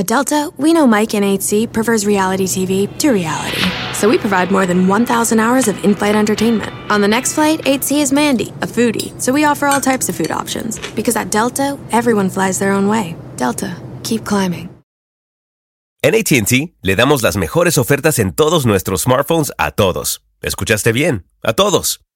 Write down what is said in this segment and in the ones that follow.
At Delta, we know Mike in 8C prefers reality TV to reality. So we provide more than 1,000 hours of in flight entertainment. On the next flight, 8C is Mandy, a foodie. So we offer all types of food options. Because at Delta, everyone flies their own way. Delta, keep climbing. En ATT le damos las mejores ofertas en todos nuestros smartphones a todos. ¿Escuchaste bien? A todos.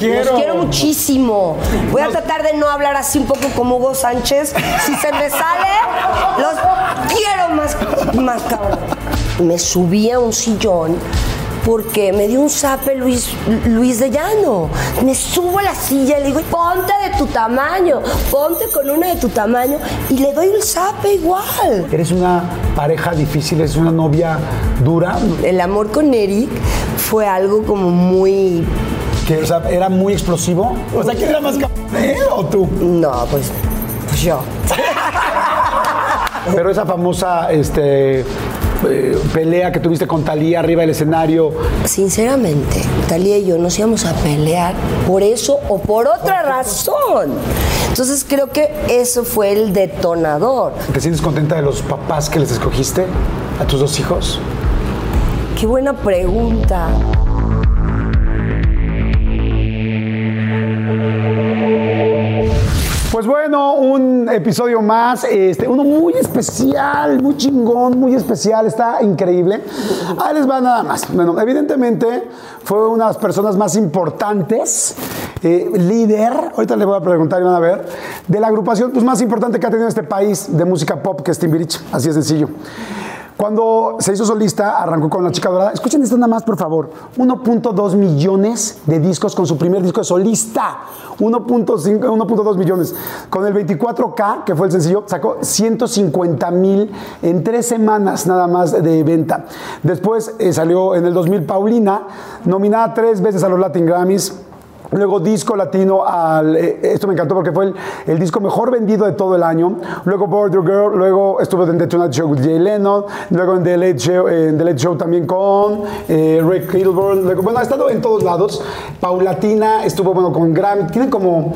Los quiero muchísimo. Voy a tratar de no hablar así un poco como Hugo Sánchez. Si se me sale, los quiero más, más cabrón. Me subí a un sillón porque me dio un zape Luis, Luis de Llano. Me subo a la silla y le digo, ponte de tu tamaño, ponte con una de tu tamaño y le doy el zape igual. Eres una pareja difícil, es una novia dura. El amor con Eric fue algo como muy que, o sea, era muy explosivo. O sea, ¿quién era más cabrón, él o tú? No, pues, pues yo. Pero esa famosa este, eh, pelea que tuviste con Talía arriba del escenario. Sinceramente, Talía y yo nos íbamos a pelear por eso o por otra razón. Entonces creo que eso fue el detonador. ¿Te sientes contenta de los papás que les escogiste a tus dos hijos? Qué buena pregunta. Pues bueno, un episodio más, este, uno muy especial, muy chingón, muy especial, está increíble. Ahí les va nada más. Bueno, evidentemente fue una de las personas más importantes, eh, líder, ahorita le voy a preguntar y van a ver, de la agrupación pues, más importante que ha tenido este país de música pop, que es Timbirich, así de sencillo. Cuando se hizo solista, arrancó con La Chica Dorada. Escuchen esto nada más, por favor. 1.2 millones de discos con su primer disco de solista. 1.2 millones. Con el 24K, que fue el sencillo, sacó 150 mil en tres semanas nada más de venta. Después eh, salió en el 2000 Paulina, nominada tres veces a los Latin Grammys Luego disco latino, al, eh, esto me encantó porque fue el, disco mejor vendido de todo el año. Luego Border Girl, luego estuvo en The Tonight Show con Jay Leno, luego en The Late Show, en The Late Show también con eh, Rick Kilburn. bueno, ha estado en todos lados. Paulatina estuvo bueno con Grammy. Tiene como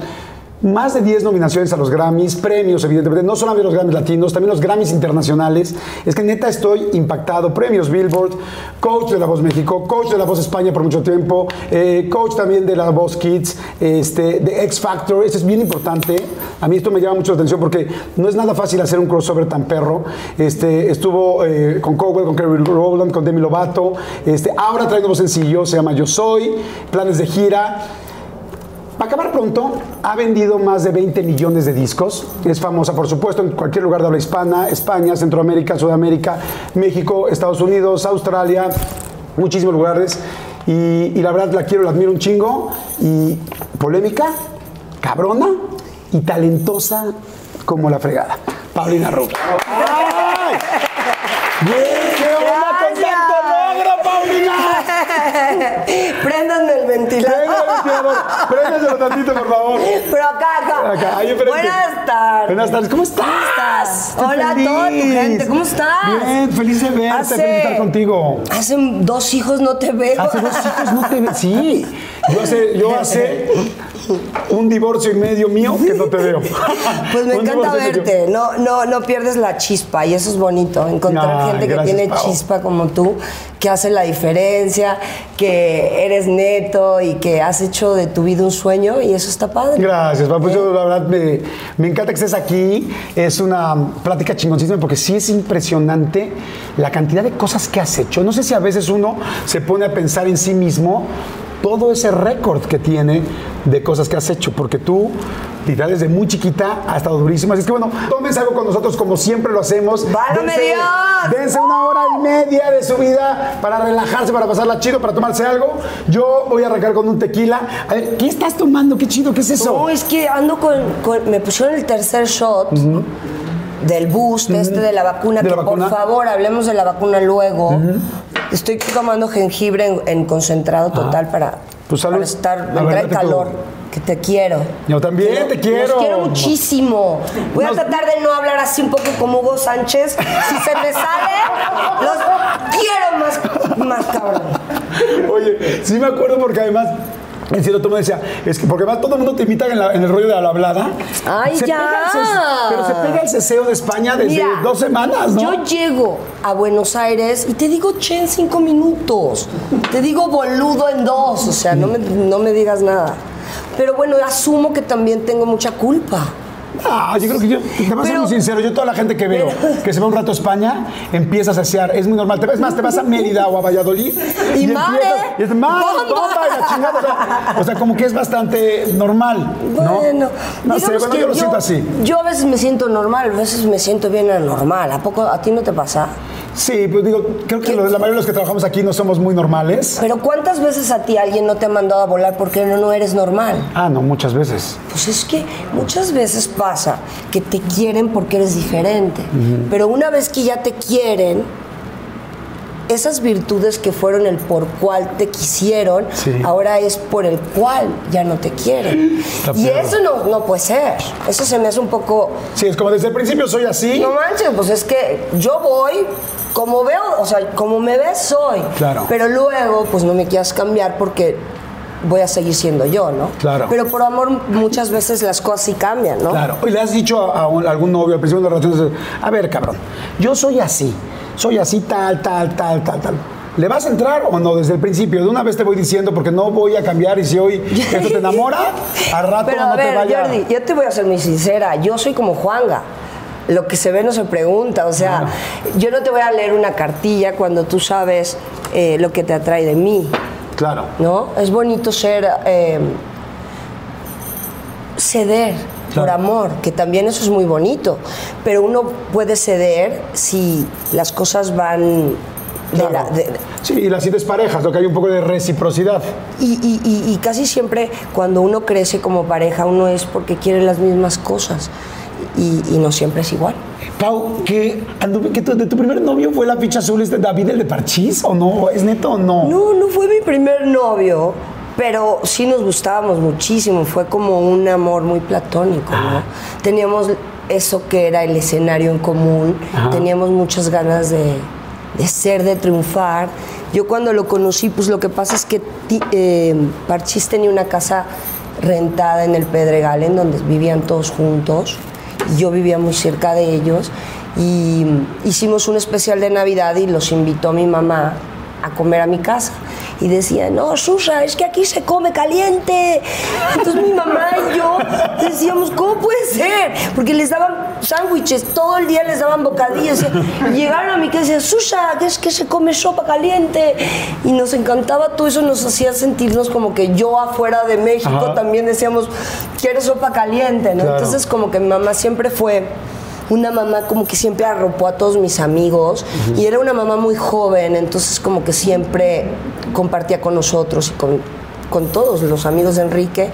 más de 10 nominaciones a los Grammys, premios, evidentemente, no solamente los Grammys latinos, también los Grammys internacionales. Es que neta estoy impactado. Premios Billboard, coach de La Voz México, coach de La Voz España por mucho tiempo, eh, coach también de La Voz Kids, este, de X Factor. Eso es bien importante. A mí esto me llama mucho la atención porque no es nada fácil hacer un crossover tan perro. Este, estuvo eh, con Cowell, con Kerry Rowland, con Demi Lovato. Este, ahora trae nuevo sencillo, se llama Yo Soy, planes de gira. Para acabar pronto, ha vendido más de 20 millones de discos. Es famosa, por supuesto, en cualquier lugar de habla hispana, España, Centroamérica, Sudamérica, México, Estados Unidos, Australia, muchísimos lugares. Y, la verdad la quiero, la admiro un chingo. Y polémica, cabrona y talentosa como la fregada. Paulina Rubio. ¡Ay! ¡Qué onda con tanto logro, Paulina! Prendan el ventilador. Préndeselo tantito, por favor. Pero acá, acá. Acá, ahí. Buenas tardes. Buenas tardes, ¿cómo estás? Estoy Hola feliz. a toda tu gente, ¿cómo estás? Bien, feliz de verte, Hace- feliz de estar contigo. Hace dos hijos no te veo. Hace dos hijos no te veo. Sí. Yo hace, yo hace un divorcio y medio mío que no te veo. Pues me encanta verte, no, no, no pierdes la chispa y eso es bonito, encontrar gente que tiene chispa como tú, que hace la diferencia, que eres neto y que has hecho de tu vida un sueño y eso está padre. Gracias, Pau. Pues yo la verdad me, me encanta que estés aquí. Es una plática chingoncísima porque sí es impresionante la cantidad de cosas que has hecho. No sé si a veces uno se pone a pensar en sí mismo todo ese récord que tiene de cosas que has hecho, porque tú, literal, desde muy chiquita ha estado durísimo. Así es que bueno, tómense algo con nosotros como siempre lo hacemos. ¡Válame Dios! dense una hora y media de su vida para relajarse, para pasarla chido, para tomarse algo. Yo voy a arrancar con un tequila. A ver, ¿qué estás tomando? ¿Qué chido? ¿Qué es eso? No, es que ando con, con- Me pusieron el tercer shot del boost, este de la vacuna, ¿De que la vacuna? por favor hablemos de la vacuna luego. Estoy tomando jengibre en, en concentrado total para, Pues para estar, calor. Que te quiero. Yo también te quiero. Los quiero muchísimo. Voy Nos- a tratar de no hablar así un poco como Hugo Sánchez. Si se me sale, los quiero más, más cabrón. Oye, sí me acuerdo porque además. En cierto tomo decía, es que porque además todo el mundo te imita en, la- en el rollo de la hablada. Ay, Se ya. pega el pero se pega el ceseo de España desde Mira, dos semanas, ¿no? Yo llego a Buenos Aires y te digo che en cinco minutos. Te digo boludo en dos. O sea, no me, no me digas nada. Pero bueno, asumo que también tengo mucha culpa. Ah, yo creo que yo, te voy a ser muy sincero, yo toda la gente que veo que se va un rato a España, empieza a saciar, es muy normal. Te, es más, te vas a Mérida o a Valladolid Y mare, empiezas- y es y la chingada, o sea, como que es bastante normal, ¿no? Bueno, no sé, bueno, yo lo siento así. Yo a veces me siento normal, a veces me siento bien anormal. ¿A poco a ti no te pasa? Sí, pues digo, creo que lo- la mayoría de los que trabajamos aquí no somos muy normales. Pero ¿cuántas veces a ti alguien no te ha mandado a volar porque no, no eres normal? Ah, no, muchas veces. Pues es que muchas veces pasa que te quieren porque eres diferente. Pero una vez que ya te quieren, esas virtudes que fueron el por cual te quisieron, Sí. ahora es por el cual ya no te quieren. Está y eso no, no puede ser. Eso se me hace un poco... Sí, es como desde el principio soy así. No manches, pues es que yo voy como veo, o sea, como me ves soy. Claro. Pero luego, pues no me quieras cambiar porque voy a seguir siendo yo, ¿no? Claro. Pero por amor muchas veces las cosas sí cambian, ¿no? Claro. Y le has dicho a, a un- a algún novio al principio de las relaciones, a ver, cabrón, yo soy así, soy así tal, tal, tal, tal, tal. ¿Le vas a entrar o no desde el principio? De una vez te voy diciendo porque no voy a cambiar y si hoy esto te enamora, al rato Pero no ver, te vaya. Jordi, yo te voy a ser muy sincera. Yo soy como Juanga. Lo que se ve no se pregunta. O sea, yo no te voy a leer una cartilla cuando tú sabes eh, lo que te atrae de mí. Claro. ¿no? Es bonito ser eh, ceder por amor, que también eso es muy bonito, pero uno puede ceder si las cosas van de Claro. la- de- Sí, y las sientes parejas, lo que hay un poco de reciprocidad. y, y- y- y casi siempre cuando uno crece como pareja, uno es porque quiere las mismas cosas y, y no siempre es igual. Pau, que, que tu, de tu primer novio fue la ficha azul este David el de Parchís o no? ¿Es neto o no? No, no fue mi primer novio, pero sí nos gustábamos muchísimo. Fue como un amor muy platónico, ¿no? Teníamos eso que era el escenario en común, Ajá. teníamos muchas ganas de, de ser, de triunfar. Yo cuando lo conocí, pues lo que pasa es que ti- eh, Parchís tenía una casa rentada en el Pedregal, en donde vivían todos juntos. Yo vivía muy cerca de ellos. Y hicimos un especial de Navidad y los invitó mi mamá a comer a mi casa. Y decía, no, Susa, es que aquí se come caliente. Entonces mi mamá y yo decíamos, ¿cómo puede ser? Porque les daban sándwiches, todo el día les daban bocadillos. Y llegaron a mi casa y decían, Susa, que es que se come sopa caliente. Y nos encantaba todo eso, nos hacía sentirnos como que yo afuera de México Ajá. también decíamos, quiero sopa caliente, ¿no? Claro. Entonces como que mi mamá siempre fue una mamá como que siempre arropó a todos mis amigos y era una mamá muy joven, entonces como que siempre compartía con nosotros y con, con todos los amigos de Enrique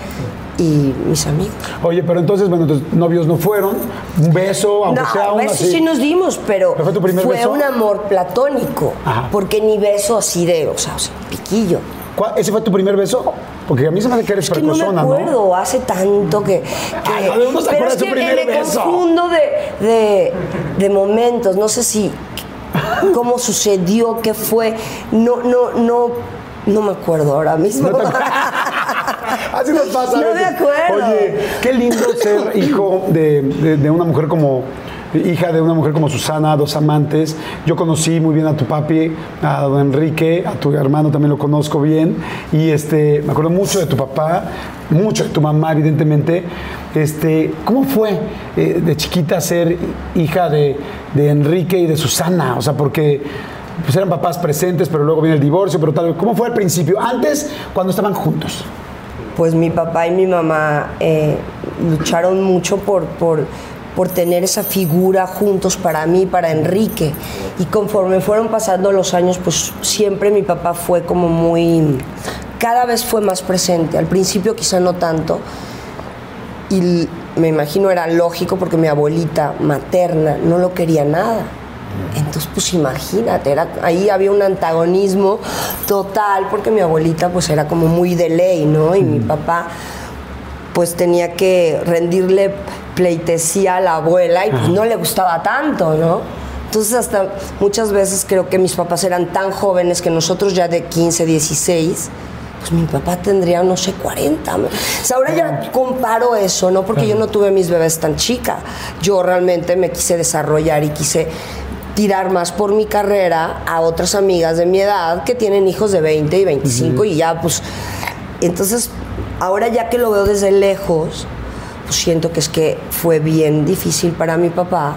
y mis amigos. Oye, pero entonces, bueno, tus novios no fueron. Un beso, aunque no, sea uno besos así. sí nos dimos, pero ¿Pero fue tu primer beso? un amor platónico, Ajá. porque ni beso así de, o sea, o sea, piquillo. ¿Cuál- ¿Ese fue tu primer beso? Porque a mí se me hace que eres Es que no me acuerdo, hace tanto que... que- Ay, no, uno se pero es que primer me beso. confundo de, de, de momentos, no sé si... cómo sucedió, qué fue, no, no, no, no me acuerdo ahora mismo. No. Así nos pasa. No me acuerdo. Oye, qué lindo ser hijo de, de- de una mujer como hija de una mujer como Susana, dos amantes. Yo conocí muy bien a tu papi, a don Enrique, a tu hermano también lo conozco bien. Y este, me acuerdo mucho de tu papá, mucho de tu mamá, evidentemente. Este, ¿Cómo fue eh, de chiquita ser hija de, de Enrique y de Susana? O sea, porque pues eran papás presentes, pero luego viene el divorcio, pero tal. ¿Cómo fue al principio? Antes, cuando estaban juntos. Pues mi papá y mi mamá eh, lucharon mucho por, por, por tener esa figura juntos para mí, para Enrique. Y conforme fueron pasando los años, pues siempre mi papá fue como muy... Cada vez fue más presente. Al principio quizá no tanto. Y, me imagino era lógico porque mi abuelita materna no lo quería nada. Entonces, pues imagínate, era, ahí había un antagonismo total porque mi abuelita pues era como muy de ley, ¿no? Y mi papá pues tenía que rendirle pleitesía a la abuela y pues no le gustaba tanto, ¿no? Entonces hasta muchas veces creo que mis papás eran tan jóvenes que nosotros ya de 15, 16, pues mi papá tendría, no sé, 40. O sea, ahora ya comparo eso, ¿no? Porque yo no tuve mis bebés tan chica. Yo realmente me quise desarrollar y quise tirar más por mi carrera a otras amigas de mi edad que tienen hijos de 20 y 25 y ya pues entonces ahora ya que lo veo desde lejos siento que es que fue bien difícil para mi papá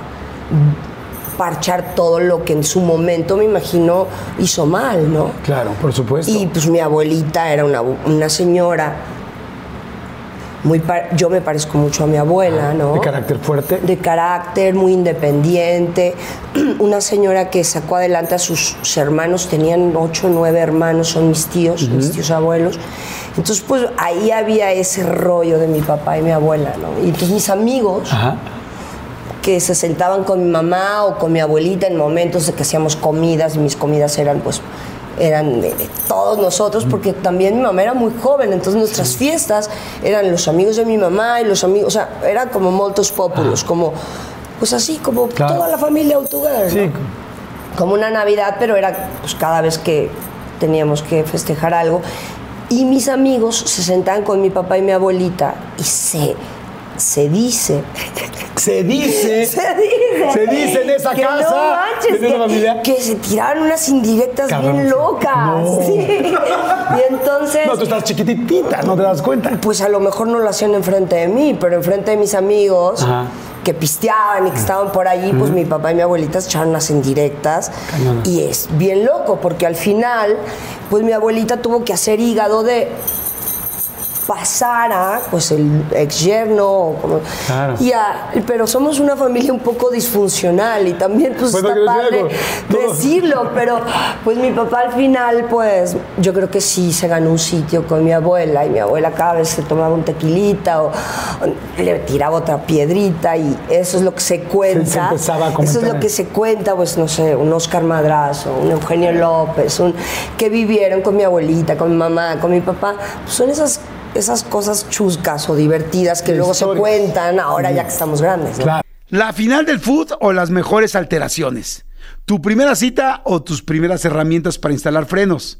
parchar todo lo que en su momento me imagino hizo mal, ¿no? Claro, por supuesto. Y pues mi abuelita era una, una señora muy yo me parezco mucho a mi abuela, ¿no? De carácter fuerte. de carácter, muy independiente, una señora que sacó adelante a sus hermanos, tenían ocho o nueve hermanos, son mis tíos, mis tíos abuelos. Entonces, pues ahí había ese rollo de mi papá y mi abuela, ¿no? Y entonces mis amigos Ajá. que se sentaban con mi mamá o con mi abuelita en momentos de que hacíamos comidas y mis comidas eran pues eran de, de todos nosotros porque también mi mamá era muy joven entonces nuestras fiestas eran los amigos de mi mamá y los amigos o sea eran como moltos populos como pues así como Claro. toda la familia ¿no? Sí. como una Navidad, pero era pues, cada vez que teníamos que festejar algo. Y mis amigos se sentaban con mi papá y mi abuelita y se, se dice. Se dice. Se dice. Se dice en esa que casa, No manches, en esa que, familia. que se tiraron unas indirectas Cabrón, bien locas. No. sí. Y entonces. No, tú estás chiquitita, no te das cuenta. Pues a lo mejor no lo hacían enfrente de mí, pero enfrente de mis amigos Ajá. que pisteaban y que estaban por allí, pues mi papá y mi abuelita se echaron unas indirectas. Y es bien loco, porque al final, pues mi abuelita tuvo que hacer hígado de pasara pues el ex yerno o como Claro. y a- pero somos una familia un poco disfuncional y también pues Bueno, está que decir padre decirlo pero pues mi papá al final pues yo creo que sí se ganó un sitio con mi abuela y mi abuela cada vez se tomaba un tequilita o, o le tiraba otra piedrita y eso es lo que se cuenta. a eso es lo que se cuenta pues no sé un Oscar Madrazo un Eugenio López un que vivieron con mi abuelita con mi mamá con mi papá. Pues son esas esas cosas chuscas o divertidas que luego se cuentan ahora ya que estamos grandes ¿no? Claro. La final del food o las mejores alteraciones. Tu primera cita o tus primeras herramientas para instalar frenos.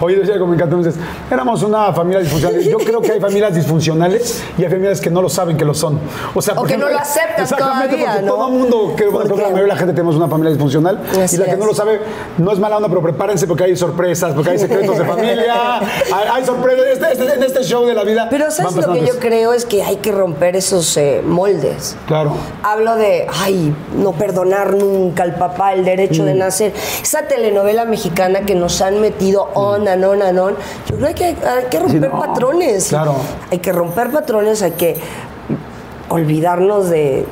Oye, decía como me encanta, entonces, éramos una familia disfuncional. Yo creo que hay familias disfuncionales y hay familias que no lo saben que lo son. O sea, O que no lo aceptan exactamente, todavía, porque ¿no? todo el mundo, que la mayoría de la gente tenemos una familia disfuncional Así y la que es. no lo sabe no es mala onda, pero prepárense porque hay sorpresas, porque hay secretos de familia, hay, hay sorpresas. Este- este- en este show de la vida. Pero ¿sabes lo que yo creo? Es que hay que romper esos eh, moldes. Claro. Hablo de, ay, no perdonar nunca al papá el derecho Mm. de nacer. Esa telenovela mexicana que nos han metido on and on and on. Yo creo que hay, hay que romper no, patrones. claro. Hay que romper patrones, hay que olvidarnos de,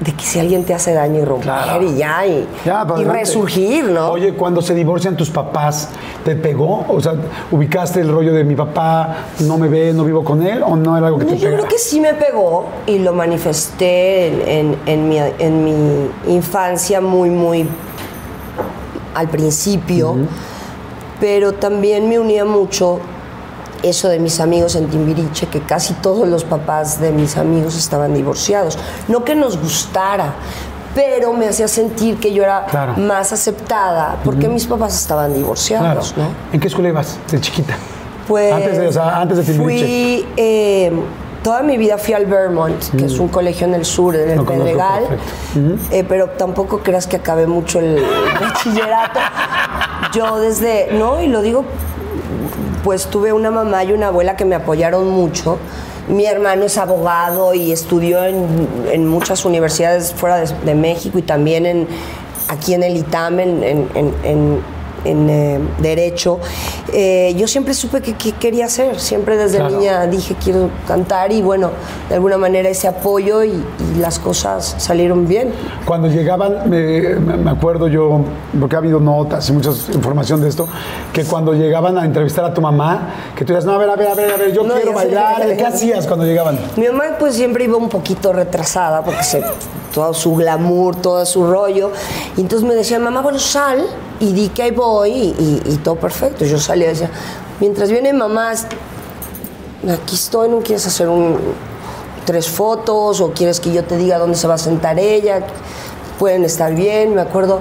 de que si alguien te hace daño y romper Claro. y ya, y, Ya, resurgir, ¿no? Oye, cuando se divorcian tus papás, ¿te pegó? O sea, ¿ubicaste el rollo de mi papá no me ve, no vivo con él? ¿O no era algo que No, te yo pegara? creo que sí me pegó y lo manifesté en, en- en mi, en mi infancia muy, muy al principio, pero también me unía mucho eso de mis amigos en Timbiriche, que casi todos los papás de mis amigos estaban divorciados. No que nos gustara, pero me hacía sentir que yo era Claro. más aceptada porque mis papás estaban Claro. divorciados, ¿no? ¿En qué escuela ibas de chiquita? Pues Antes de, o sea, antes de Timbiriche. fui eh, toda mi vida fui al Vermont, que es un colegio en el sur, en el Pedregal, eh, pero tampoco creas que acabé mucho el bachillerato. Yo desde, no, y lo digo, pues tuve una mamá y una abuela que me apoyaron mucho. Mi hermano es abogado y estudió en, en muchas universidades fuera de, México y también en, aquí en el ITAM, en, en- en- en- eh, Derecho. Eh, yo siempre supe que, que quería hacer, siempre desde Claro. niña dije quiero cantar y bueno, de alguna manera ese apoyo y, y las cosas salieron bien. Cuando llegaban, me, me acuerdo yo, porque ha habido notas y mucha información de esto, que cuando llegaban a entrevistar a tu mamá, que tú decías, no, a ver, a ver, a ver, a ver, yo No, quiero bailar. ¿Qué hacías cuando llegaban? Mi mamá pues siempre iba un poquito retrasada porque se, todo su glamour, todo su rollo. Y entonces me decía, mamá, bueno, sal y di que ahí voy y, todo perfecto. Yo salía y decía, mientras viene mamá, aquí estoy, ¿no quieres hacer un, tres fotos o quieres que yo te diga dónde se va a sentar ella? Pueden estar bien, me acuerdo.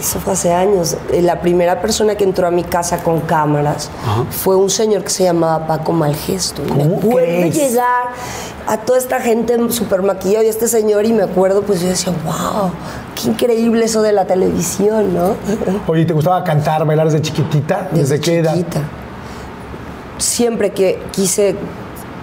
Eso fue hace años. Eh, La primera persona que entró a mi casa con cámaras fue un señor que se llamaba Paco Malgesto. Y me ¿Cómo acuerdo crees? llegar a toda esta gente súper maquillada y este señor y me acuerdo, pues yo decía, wow, qué increíble eso de la televisión, ¿no? Oye, ¿te gustaba cantar, bailar desde chiquitita? ¿Desde, qué edad? chiquita. Siempre que quise,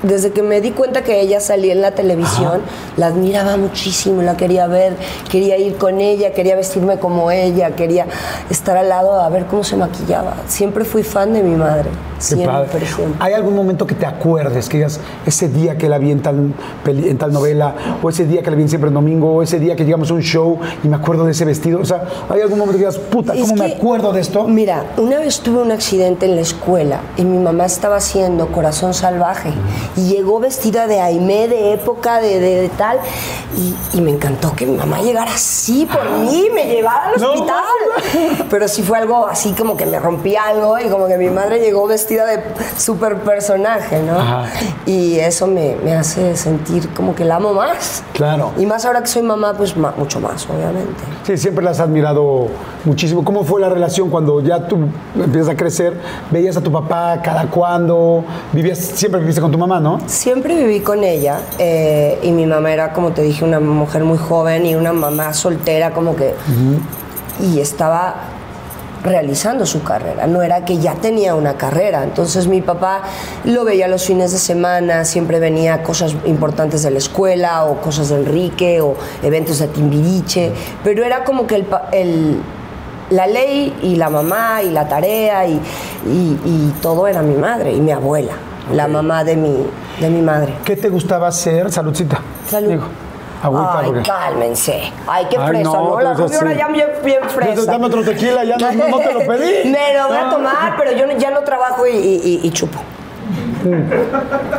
desde que me di cuenta que ella salía en la televisión, la admiraba muchísimo, la quería ver, quería ir con ella, quería vestirme como ella, quería estar al lado a ver cómo se maquillaba. Siempre fui fan de mi madre. Siempre, siempre. ¿Hay algún momento que te acuerdes, que digas, ese día que la vi en tal, peli- en tal novela, o ese día que la vi en siempre en domingo, o ese día que llegamos a un show y me acuerdo de ese vestido? O sea, ¿hay algún momento que digas, puta, Es ¿cómo me acuerdo de esto? Mira, una vez tuve un accidente en la escuela y mi mamá estaba haciendo Corazón Salvaje y llegó vestida de Aimé de época de, de- de tal y, y me encantó que mi mamá llegara así por mí, me llevara al No hospital. Pero sí fue algo así como que me rompí algo y como que mi madre llegó vestida de super personaje, ¿no? Ajá. Y eso me, me hace sentir como que la amo más. Claro. Y más ahora que soy mamá, pues mucho más, obviamente. Sí, siempre la has admirado muchísimo. ¿Cómo fue la relación cuando ya tú empiezas a crecer? ¿Veías a tu papá cada cuándo? ¿Vivías, siempre viviste con tu mamá, no? Siempre viví con ella eh, y mi mamá era, como te dije, una mujer muy joven y una mamá soltera como que... Y estaba realizando su carrera, no era que ya tenía una carrera. Entonces mi papá lo veía los fines de semana, siempre venía cosas importantes de la escuela o cosas de Enrique o eventos de Timbiriche, pero era como que el, la ley y la mamá y la tarea y, y- y todo era mi madre y mi abuela, la mamá de mi, de mi madre. ¿Qué te gustaba hacer? Saludcita. Salud. Digo, agüita, Ay, porque- cálmense. Ay, qué fresa, no, ¿no? La así. ya bien, bien fresa. Entonces, dame otro tequila, ya no- no- te lo pedí. Me lo voy a tomar, pero yo ya no trabajo y, y- y- y chupo.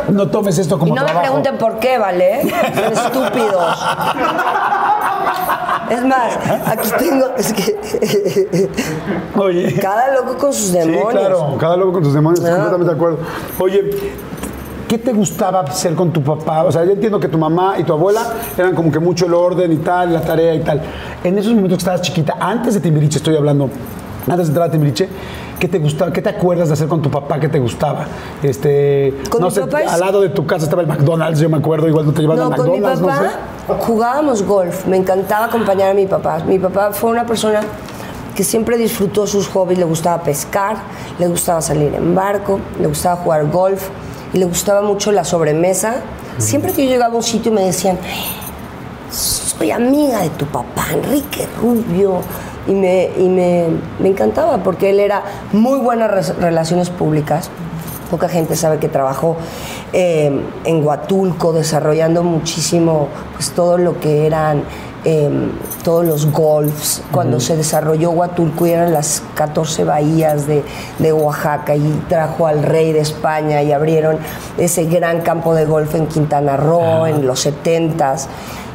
No tomes esto como y no trabajo. me pregunten por qué, ¿vale? Son estúpidos. Es más, aquí tengo. Es que. Oye. Cada loco con sus Sí, demonios. claro, cada loco con tus demonios, Ah. completamente de acuerdo. Oye, ¿qué te gustaba hacer con tu papá? O sea, yo entiendo que tu mamá y tu abuela eran como que mucho el orden y tal, la tarea y tal. En esos momentos que estabas chiquita, antes de Timbiriche estoy hablando, Antes de entrar a Timbiriche, ¿qué te gustaba? ¿Qué te acuerdas de hacer con tu papá? ¿Qué te gustaba? Este, Con no mi sé, papá es- al lado de tu casa estaba el McDonald's, yo me acuerdo, igual no te llevaban No, al con mi McDonald's, papá no sé. jugábamos golf. Me encantaba acompañar a mi papá. Mi papá fue una persona que siempre disfrutó sus hobbies. Le gustaba pescar, le gustaba salir en barco, le gustaba jugar golf y le gustaba mucho la sobremesa. Siempre que yo llegaba a un sitio me decían, soy amiga de tu papá, Enrique Rubio. Y me, y me, me encantaba porque él era muy buenas relaciones públicas. Poca gente sabe que trabajó eh, en Huatulco desarrollando muchísimo pues, todo lo que eran eh, todos los golfs. Cuando se desarrolló Huatulco y eran las 14 bahías de, de Oaxaca y trajo al rey de España y abrieron ese gran campo de golf en Quintana Roo en los 70s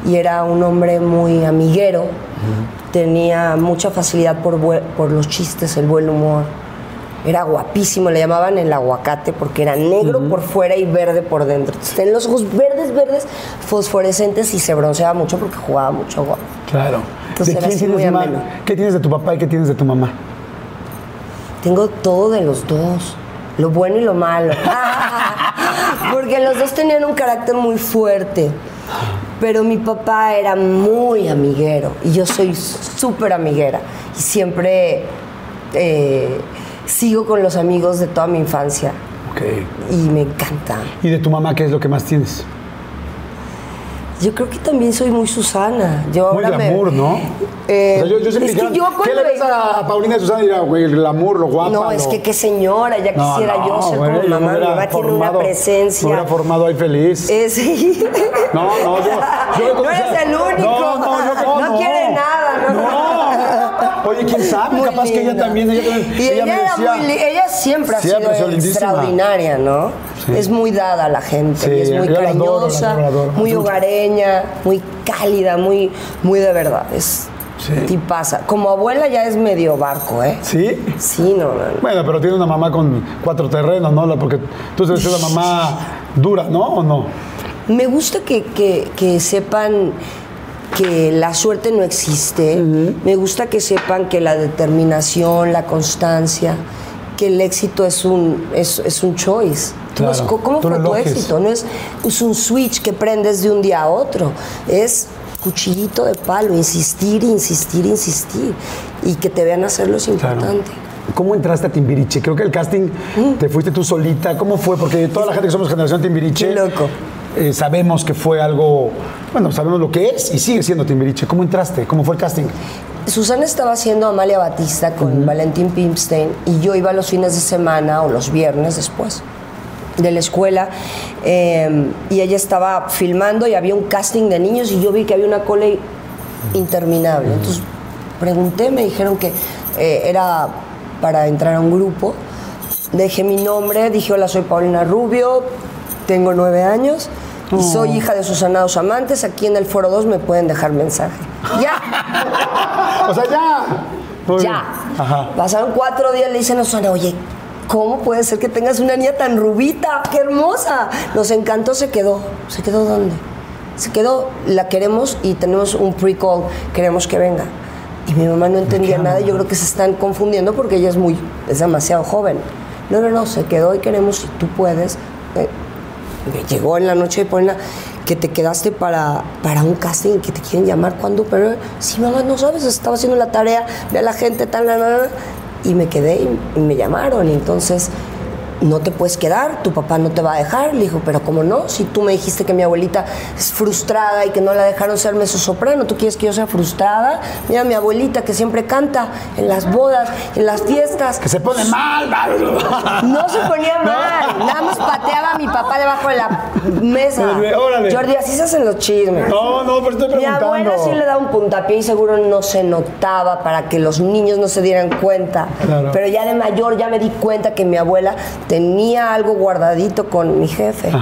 y era un hombre muy amiguero, tenía mucha facilidad por, por los chistes, el buen humor. Era guapísimo, le llamaban el aguacate porque era negro por fuera y verde por dentro. Entonces, tenía los ojos verdes, verdes, fosforescentes y se bronceaba mucho porque jugaba mucho golf. Claro. Entonces ¿De era quién así muy tienes más? ameno. ¿Qué tienes de tu papá y qué tienes de tu mamá? Tengo todo de los dos, lo bueno y lo malo. Porque los dos tenían un carácter muy fuerte. Pero mi papá era muy amiguero y yo soy súper amiguera. Y siempre eh, sigo con los amigos de toda mi infancia y me encanta. ¿Y de tu mamá qué es lo que más tienes? Yo creo que también soy muy Susana. Yo Muy ahora me- glamour, ¿no? Eh, o sea, yo, yo siempre es que yo ¿qué le ves a, a Paulina y Susana? Y dirá, güey, el glamour, lo guapa. No, es lo- que qué señora, ya No, quisiera no, yo ser güey, como me mamá. Mi mamá tiene una presencia. Me hubiera formado ahí feliz. Eh, sí. No, no, yo. yo me No eres el único. No, no, yo no. No quiere nada, ¿no? No. Oye, quién sabe, Muy capaz que ella también. Ella, también- Y ella, me era decía, muy ella siempre ha Siempre ha sido extraordinaria, ¿no? Sí. Es muy dada a la gente, Sí, y es muy cariñosa, adoro, adoro. muy hogareña, muy cálida, muy, muy de verdad. Es Sí. tipaza. Como abuela ya es medio barco, ¿eh? ¿Sí? Sí, no, no, no. Bueno, pero tiene una mamá con cuatro terrenos, ¿no? Porque tú ser una mamá dura, ¿no? ¿O no? Me gusta que, que- que sepan que la suerte no existe. Me gusta que sepan que la determinación, la constancia, que el éxito es un, es, es un choice. Tú no Claro, esco- ¿Cómo fue tu éxito? No es, es un switch que prendes de un día a otro. Es cuchillito de palo, insistir, insistir, insistir. Y que te vean hacerlo es importante. ¿Cómo entraste a Timbiriche? Creo que el casting te fuiste tú solita. ¿Cómo fue? Porque toda la gente que somos generación Timbiriche. Qué loco. eh, sabemos que fue algo. Bueno, sabemos lo que es y sigue siendo Timbiriche. ¿Cómo entraste? ¿Cómo fue el casting? Susana estaba haciendo Amalia Batista con Valentín Pimstein y yo iba los fines de semana o los viernes después de la escuela eh, y ella estaba filmando y había un casting de niños y yo vi que había una cola interminable. Entonces pregunté, me dijeron que eh, era para entrar a un grupo. Dejé mi nombre, dije, hola, soy Paulina Rubio, tengo nueve años y soy hija de Susana Dos Amantes. Aquí en el Foro 2 me pueden dejar mensaje. ¡Ya! O sea, ya. Muy ya. Ajá. Pasaron cuatro días, le dicen a Susana, oye, ¿cómo puede ser que tengas una niña tan rubita? ¡Qué hermosa! Nos encantó, se quedó. ¿Se quedó dónde? Se quedó, la queremos y tenemos un pre-call, queremos que venga. Y mi mamá no entendía nada, yo creo que se están confundiendo porque ella es muy, es demasiado joven. No, no, no, se quedó y queremos, si tú puedes. Eh, me llegó en la noche de Paulina que te quedaste para, para un casting que te quieren llamar cuando, pero si mamá no sabes, estaba haciendo la tarea, ve a la gente, tal, la, la", y me quedé y, me llamaron, entonces no te puedes quedar, tu papá no te va a dejar. Le dijo, pero ¿cómo no? Si tú me dijiste que mi abuelita es frustrada y que no la dejaron ser soprano, ¿tú quieres que yo sea frustrada? Mira, mi abuelita que siempre canta en las bodas, en las fiestas. Que se pone mal. No se ponía mal, nada más pateaba a mi papá debajo de la mesa. Órale. Jordi, así se hacen los chismes. No, no, pero estoy Mi preguntando. abuela sí le da un puntapié y seguro no se notaba para que los niños no se dieran cuenta. Claro. Pero ya de mayor ya me di cuenta que mi abuela tenía algo guardadito con mi jefe.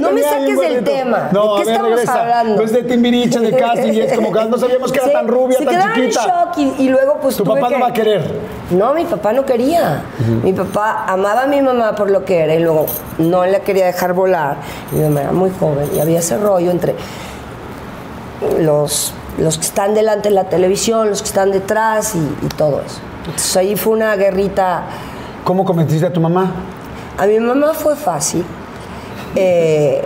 No me saques del tema. No, ¿De a qué ver, estamos regresa. hablando? No es de Timbiriche, de casting, y es como que no sabíamos que era Se- tan rubia, se tan chiquita. en shock y, y luego pues Tu tuve papá no va a querer. No, mi papá no quería. Mi papá amaba a mi mamá por lo que era y luego no la quería dejar volar. Mi mamá era muy joven y había ese rollo entre los los que están delante de la televisión, los que están detrás y, y todo eso. Entonces ahí fue una guerrita. ¿Cómo convenciste a tu mamá? A mi mamá fue fácil. eh,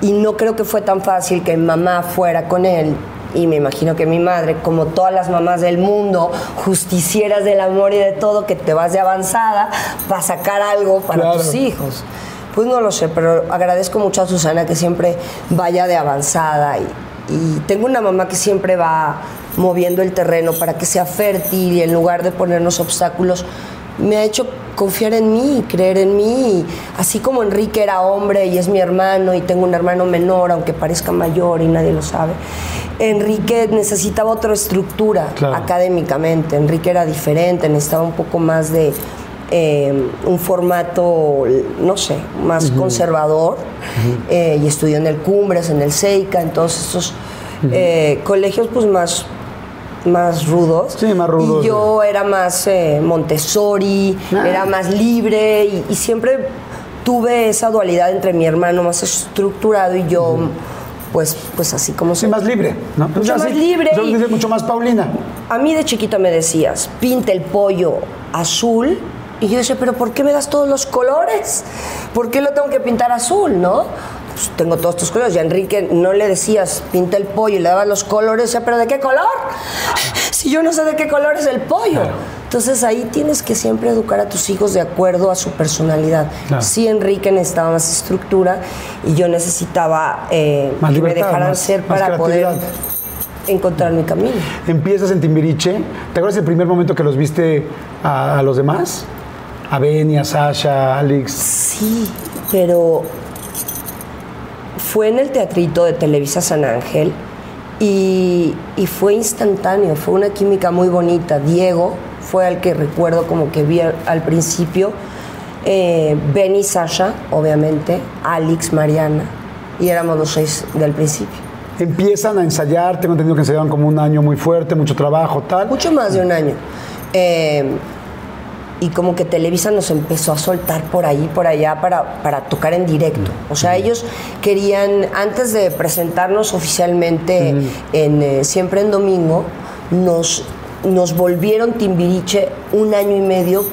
y no creo que fue tan fácil que mi mamá fuera con él. Y me imagino que mi madre, como todas las mamás del mundo, justicieras del amor y de todo, que te vas de avanzada para sacar algo para Claro. tus hijos. Pues no lo sé, pero agradezco mucho a Susana que siempre vaya de avanzada. Y, y tengo una mamá que siempre va moviendo el terreno para que sea fértil y en lugar de ponernos obstáculos, me ha hecho confiar en mí, creer en mí. Así como Enrique era hombre y es mi hermano y tengo un hermano menor, aunque parezca mayor y nadie lo sabe. Enrique necesitaba otra estructura Claro. académicamente. Enrique era diferente, necesitaba un poco más de eh, un formato, no sé, más conservador. Eh, y estudió en el Cumbres, en el Seica, en todos estos eh, colegios pues más más rudos. Sí, más rudos, Y yo era más eh, Montessori, Ah. era más libre y, y siempre tuve esa dualidad entre mi hermano más estructurado y yo, pues, pues así como Sí, soy. más libre, ¿no? Mucho más sí, libre y- mucho más Paulina. A mí de chiquita me decías, pinta el pollo azul. Y yo decía, pero ¿por qué me das todos los colores? ¿Por qué lo tengo que pintar azul, no? Pues tengo todos estos colores. Y a Enrique no le decías, pinta el pollo y le dabas los colores. Decía, ¿pero de qué color? Si yo no sé de qué color es el pollo. Entonces ahí tienes que siempre educar a tus hijos de acuerdo a su personalidad. Claro. Sí, Enrique necesitaba más estructura y yo necesitaba eh, Más que me dejaran más- ser para poder encontrar mi camino. Empiezas en Timbiriche. ¿Te acuerdas el primer momento que los viste a, a los demás? A Benny, a Sasha, a Alex. Sí, pero fue en el teatrito de Televisa San Ángel y, y fue instantáneo, fue una química muy bonita. Diego fue al que recuerdo como que vi al, al principio, eh, Benny, Sasha, obviamente, Alex, Mariana, y éramos los seis del principio. Empiezan a ensayar, tengo entendido que ensayaban como un año muy fuerte, mucho trabajo, tal. Mucho más de un año. Eh, y como que Televisa nos empezó a soltar por ahí, por allá, para, para tocar en directo. O sea, ellos querían, antes de presentarnos oficialmente en eh, Siempre en Domingo, nos, nos volvieron Timbiriche un año y medio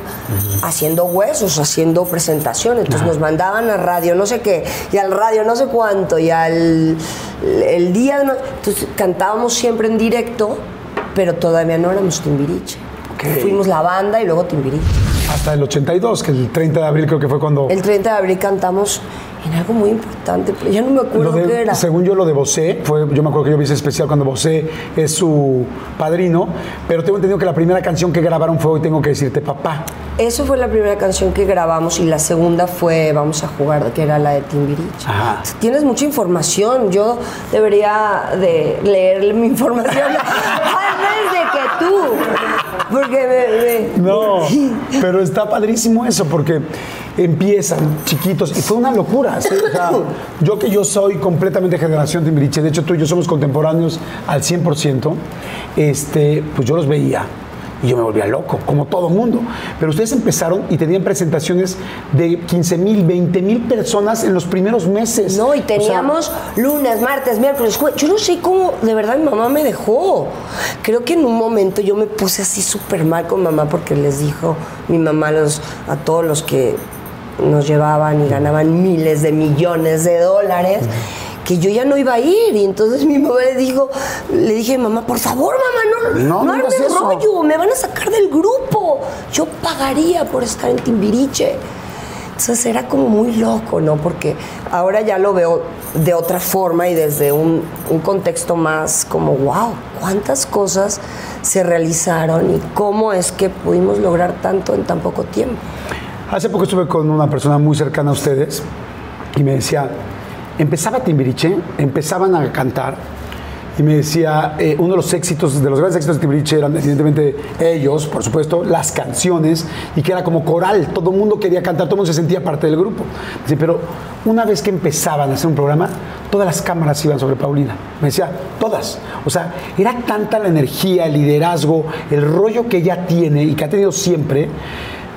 haciendo huesos, haciendo presentaciones. Entonces nos mandaban a radio no sé qué, y al radio no sé cuánto, y al el día... de no- Entonces cantábamos siempre en directo, pero todavía no éramos Timbiriche. Fuimos la banda y luego Timbiriche. Hasta el 82, que el 30 de abril creo que fue cuando... El 30 de abril cantamos en algo muy importante, pero ya no me acuerdo de- qué era. Según yo, lo de Bosé, fue, yo me acuerdo que yo vi ese especial cuando Bosé es su padrino, pero tengo entendido que la primera canción que grabaron fue Hoy Tengo que Decirte Papá. Eso fue la primera canción que grabamos y la segunda fue Vamos a jugar, que era la de Timbiriche. Ajá. Tienes mucha información. Yo debería de leer mi información antes de que tú. Porque No, pero está padrísimo eso porque empiezan chiquitos y fue una locura. yo que yo soy completamente generación Timbiriche, de hecho tú y yo somos contemporáneos al 100%, este, pues yo los veía y yo me volvía loco, como todo mundo. Pero ustedes empezaron y tenían presentaciones de 15 mil, 20 mil personas en los primeros meses. No, y O sea, teníamos lunes, martes, miércoles, jueves. Yo no sé cómo, de verdad, mi mamá me dejó. Creo que en un momento yo me puse así súper mal con mamá porque les dijo mi mamá los, a todos los que nos llevaban y ganaban miles de millones de dólares. Que yo ya no iba a ir. Y entonces mi mamá le dijo, le dije, mamá, por favor, mamá, no, No, no, armes eso. rollo, me van a sacar del grupo. Yo pagaría por estar en Timbiriche. Entonces era como muy loco, ¿no? Porque ahora ya lo veo de otra forma y desde un, un contexto más como, wow, cuántas cosas se realizaron y cómo es que pudimos lograr tanto en tan poco tiempo. Hace poco estuve con una persona muy cercana a ustedes y me decía, empezaba Timbiriche, empezaban a cantar y me decía, eh, uno de los éxitos, de los grandes éxitos de Timbiriche eran evidentemente ellos, por supuesto, las canciones y que era como coral, todo el mundo quería cantar, todo el mundo se sentía parte del grupo. Dice, pero una vez que empezaban a hacer un programa, todas las cámaras iban sobre Paulina. Me decía, todas. O sea, era tanta la energía, el liderazgo, el rollo que ella tiene y que ha tenido siempre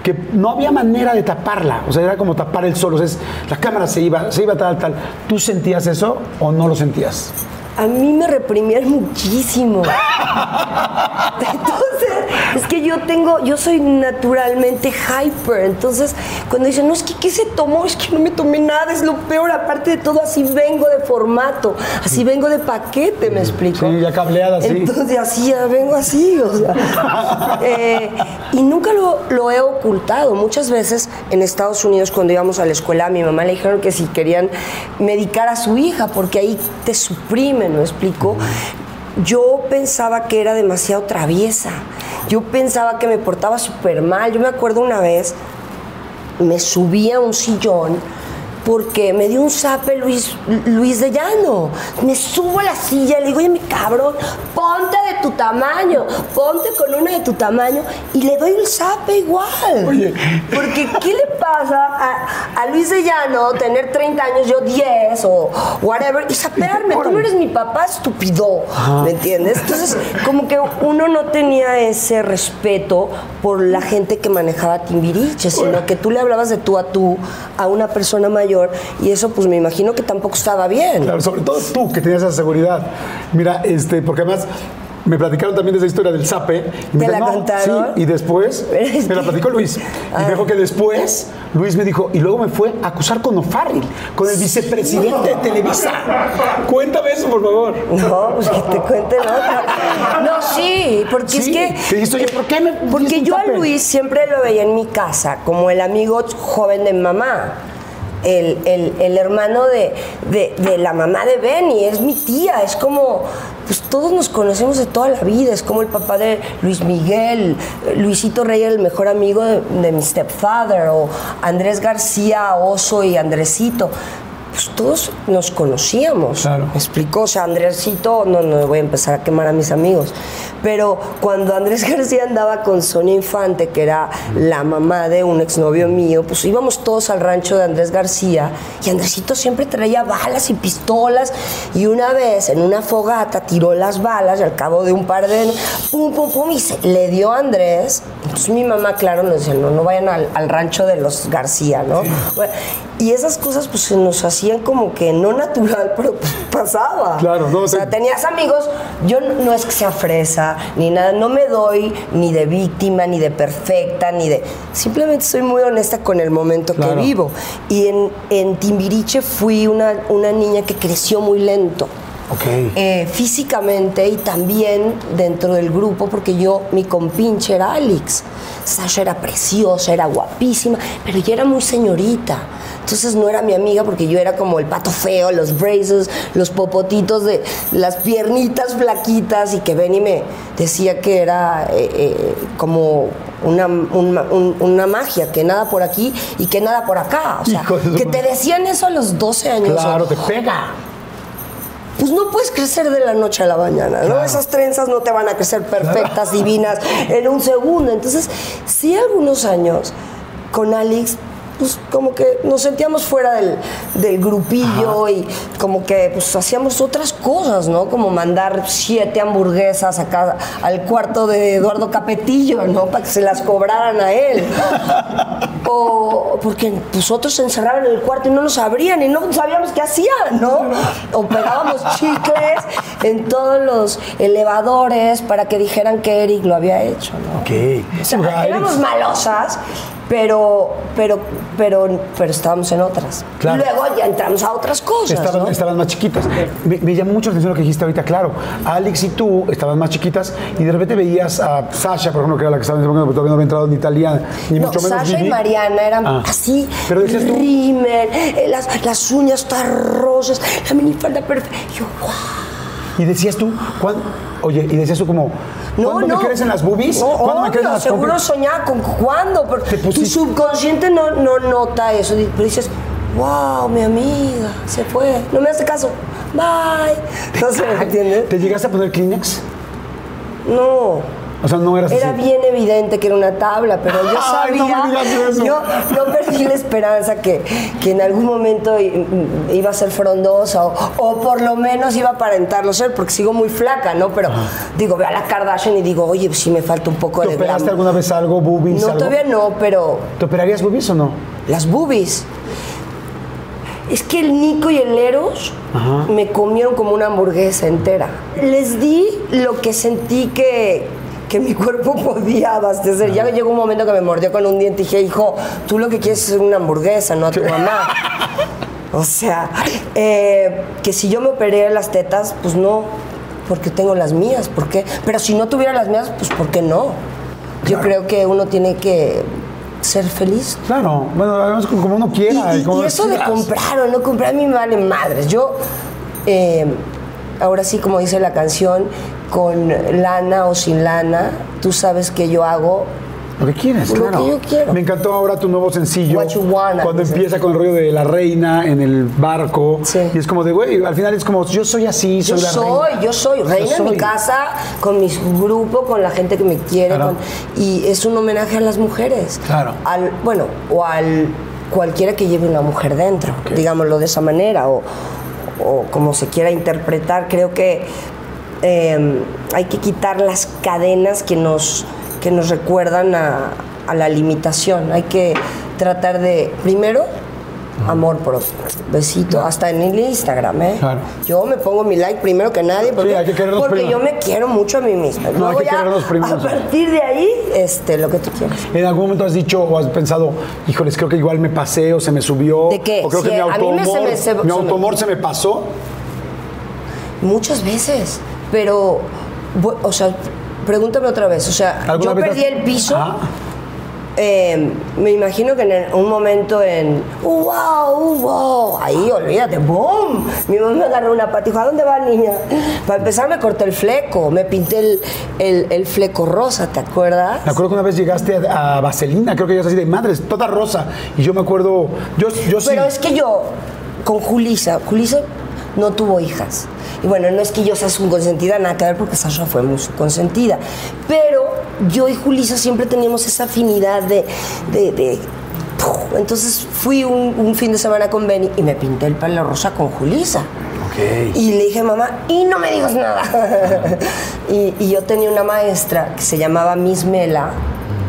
que no había manera de taparla, o sea, era como tapar el sol, o sea, es- la cámara se iba, se iba tal, tal. ¿Tú sentías eso o no lo sentías? a mí me reprimían muchísimo. Entonces, es que yo tengo, yo soy naturalmente hyper. Entonces, cuando dicen, no, es que ¿qué se tomó? Es que no me tomé nada, es lo peor. Aparte de todo, así vengo de formato, así vengo de paquete, ¿me explico? Sí, ya cableada, sí. Entonces, así, ya vengo así, o sea. eh, y nunca lo, lo he ocultado. Muchas veces en Estados Unidos, cuando íbamos a la escuela, a mi mamá le dijeron que si querían medicar a su hija, porque ahí te suprimen, ¿me explico? Yo pensaba que era demasiado traviesa. Yo pensaba que me portaba súper mal. Yo me acuerdo una vez, me subí a un sillón porque me dio un zape Luis, Luis de Llano. Me subo a la silla y le digo, oye, mi cabrón, ponte de tu tamaño, ponte con una de tu tamaño y le doy el zape igual. Oye. Porque, ¿qué le pasa a, a Luis de Llano tener 30 años, yo 10 o whatever, y sapearme? Tú no eres mi papá, estúpido, ¿me entiendes? Entonces, como que uno no tenía ese respeto por la gente que manejaba Timbiriche, sino que tú le hablabas de tú a tú a una persona mayor y eso pues me imagino que tampoco estaba bien. Claro, sobre todo tú que tenías esa seguridad. Mira, este, porque además me platicaron también de esa historia del zape. Y me ¿Te la dijeron, contaron? Sí, y después Es me la platicó Luis. Y Ah. me dijo que después Luis me dijo, y luego me fue a acusar con O'Farrill, con el vicepresidente de Televisa. Cuéntame eso, por favor. No, pues que te cuenten otra. No, sí, porque Sí, es que. dijiste, oye, ¿por qué me Porque yo a? Luis siempre lo veía en mi casa, como el amigo joven de mamá. El, el- el hermano de, de- de la mamá de Benny, es mi tía, es como, pues todos nos conocemos de toda la vida, es como el papá de Luis Miguel, Luisito Rey el mejor amigo de, de mi stepfather, o Andrés García, Oso y Andresito. Pues todos nos conocíamos. Claro. ¿Me explicó? O sea, Andresito, no, no voy a empezar a quemar a mis amigos. Pero cuando Andrés García andaba con Sonia Infante, que era la mamá de un exnovio mío, pues íbamos todos al rancho de Andrés García y Andresito siempre traía balas y pistolas. Y una vez en una fogata tiró las balas y al cabo de un par de. pum, pum, pum, y se- le dio a Andrés. Entonces mi mamá, claro, nos decía: no, no vayan al, al rancho de los García, ¿no? Bueno, y esas cosas, pues se nos hacían como que no natural, pero pues pasaba. Claro, no, O sea, te- tenías amigos, yo no, no es que sea fresa, ni nada, no me doy ni de víctima, ni de perfecta, ni de... Simplemente soy muy honesta con el momento Claro. que vivo. Y en, en Timbiriche fui una, una niña que creció muy lento. Eh, físicamente y también dentro del grupo, porque yo, mi compinche era Alex. Sasha era preciosa, era guapísima, pero yo era muy señorita. Entonces no era mi amiga porque yo era como el pato feo, los braces, los popotitos de las piernitas flaquitas y que Benny me decía que era eh, eh, como una, un- un- una magia, que nada por aquí y que nada por acá. O sea, Hijo que te decían eso a los 12 años. Claro, o- te pega. Pues no puedes crecer de la noche a la mañana, ¿no? Esas trenzas no te van a crecer perfectas, divinas, en un segundo. Entonces, sí, algunos años con Alex, pues como que nos sentíamos fuera del, del grupillo y como que pues hacíamos otras cosas, ¿no? Como mandar siete hamburguesas acá al cuarto de Eduardo Capetillo, ¿no? Para que se las cobraran a él. O porque pues otros se encerraban en el cuarto y no nos abrían y no sabíamos qué hacían, ¿no? O pegábamos chicles en todos los elevadores para que dijeran que Eric lo había hecho, ¿no? Ok. O sea, éramos malosas, pero, pero, pero, pero estábamos en otras. Claro. Y luego ya entramos a otras cosas, Estaban, ¿no? estaban más chiquitas. Me, me llamó mucho la atención lo que dijiste ahorita, claro. Alex y tú estaban más chiquitas y de repente veías a Sasha, por ejemplo, que era la que estaba en ese momento, porque todavía no había entrado en Italia, ni No, mucho menos Sasha y. Mariana eran Ah. así, Pero eh, las, las uñas todas rosas, la minifalda perfecta. Yo, wow. Y decías tú, ¿cuándo? Oye, y decías tú como, No, ¿cuándo no. me crees en las boobies? No, ¿Cuándo me crees en obvio, las seguro soñaba con cuándo, pero tu subconsciente no, no nota eso, pero dices, wow, mi amiga, se fue, no me hace caso, bye. No sé, ¿me entiendes? ¿Te llegaste a poner Kleenex? No. O sea, no eras Era así. bien evidente que era una tabla, pero yo Ay, no sabía, me eso. yo no perdí la esperanza que, que en algún momento i- iba a ser frondosa o, o por lo menos iba a aparentarlo ser, porque sigo muy flaca, ¿no? Pero digo, veo a la Kardashian y digo, oye, sí me falta un poco ¿Te de operaste glam. alguna vez algo, boobies, No, algo? todavía no, pero ¿Te operarías boobies o no? las boobies. Es que el Nico y el Eros me comieron como una hamburguesa entera. Les di lo que sentí que, que mi cuerpo podía abastecer. Ya llegó un momento que me mordió con un diente y dije, hijo, tú lo que quieres es una hamburguesa, no a tu mamá. O sea, eh, que si yo me operé las tetas, pues no, porque tengo las mías, ¿por qué? Pero si no tuviera las mías, pues ¿por qué no? Yo creo que uno tiene que ser feliz. Claro, bueno, además como uno quiera. Y, y- como y eso de quieras. comprar o no comprar, a mí me vale madres. Yo, eh, ahora sí, como dice la canción, con lana o sin lana, tú sabes que yo hago Lo que quieres, Lo claro. que yo quiero. Me encantó ahora tu nuevo sencillo. What you wanna, cuando empieza con el rollo de la reina en el barco. Sí. Y es como de, güey, al final es como, yo soy así, Yo soy la soy, reina. yo soy reina en mi casa, con mi grupo, con la gente que me quiere. Claro. con- y es un homenaje a las mujeres. Claro. Al, bueno, o al cualquiera que lleve una mujer dentro, digámoslo de esa manera, o, o como se quiera interpretar. Creo que eh, hay que quitar las cadenas que nos, que nos recuerdan a, a la limitación. Hay que tratar de, primero, amor propio. Besito, hasta en el Instagram, ¿eh? Claro. Yo me pongo mi like primero que nadie porque, hay que porque yo me quiero mucho a mí misma. No, Luego hay que ya, primero. A partir de ahí, este, lo que tú quieras. ¿En algún momento has dicho o has pensado, híjoles, creo que igual me pasé o se me subió? ¿De qué? O creo Sí, que mi a mí me se automor, me- se- mi automor se me pasó? Muchas veces, pero, o sea, pregúntame otra vez. O sea, ¿Alguna yo perdí has- el piso. Ah, eh, me imagino que en el- un momento en wow, wow, ahí olvídate, boom. Mi mamá me agarró una dijo, ¿a dónde va niña? Para empezar me corté el fleco, me pinté el, el- el fleco rosa, ¿te acuerdas? Me acuerdo que una vez llegaste a, a Vaselina, creo que llegaste así de madres, toda rosa. Y yo me acuerdo, yo, yo sí. Pero es que yo, con Julisa, Julisa no tuvo hijas. Y bueno, no es que yo sea su consentida, nada que ver, porque Sasha fue muy su consentida. Pero yo y Julisa siempre teníamos esa afinidad de. de- de- entonces fui un, un fin de semana con Benny y me pinté el pelo rosa con Julisa. Ok. Y le dije, mamá, y no me digas nada. y, y yo tenía una maestra que se llamaba Miss Mela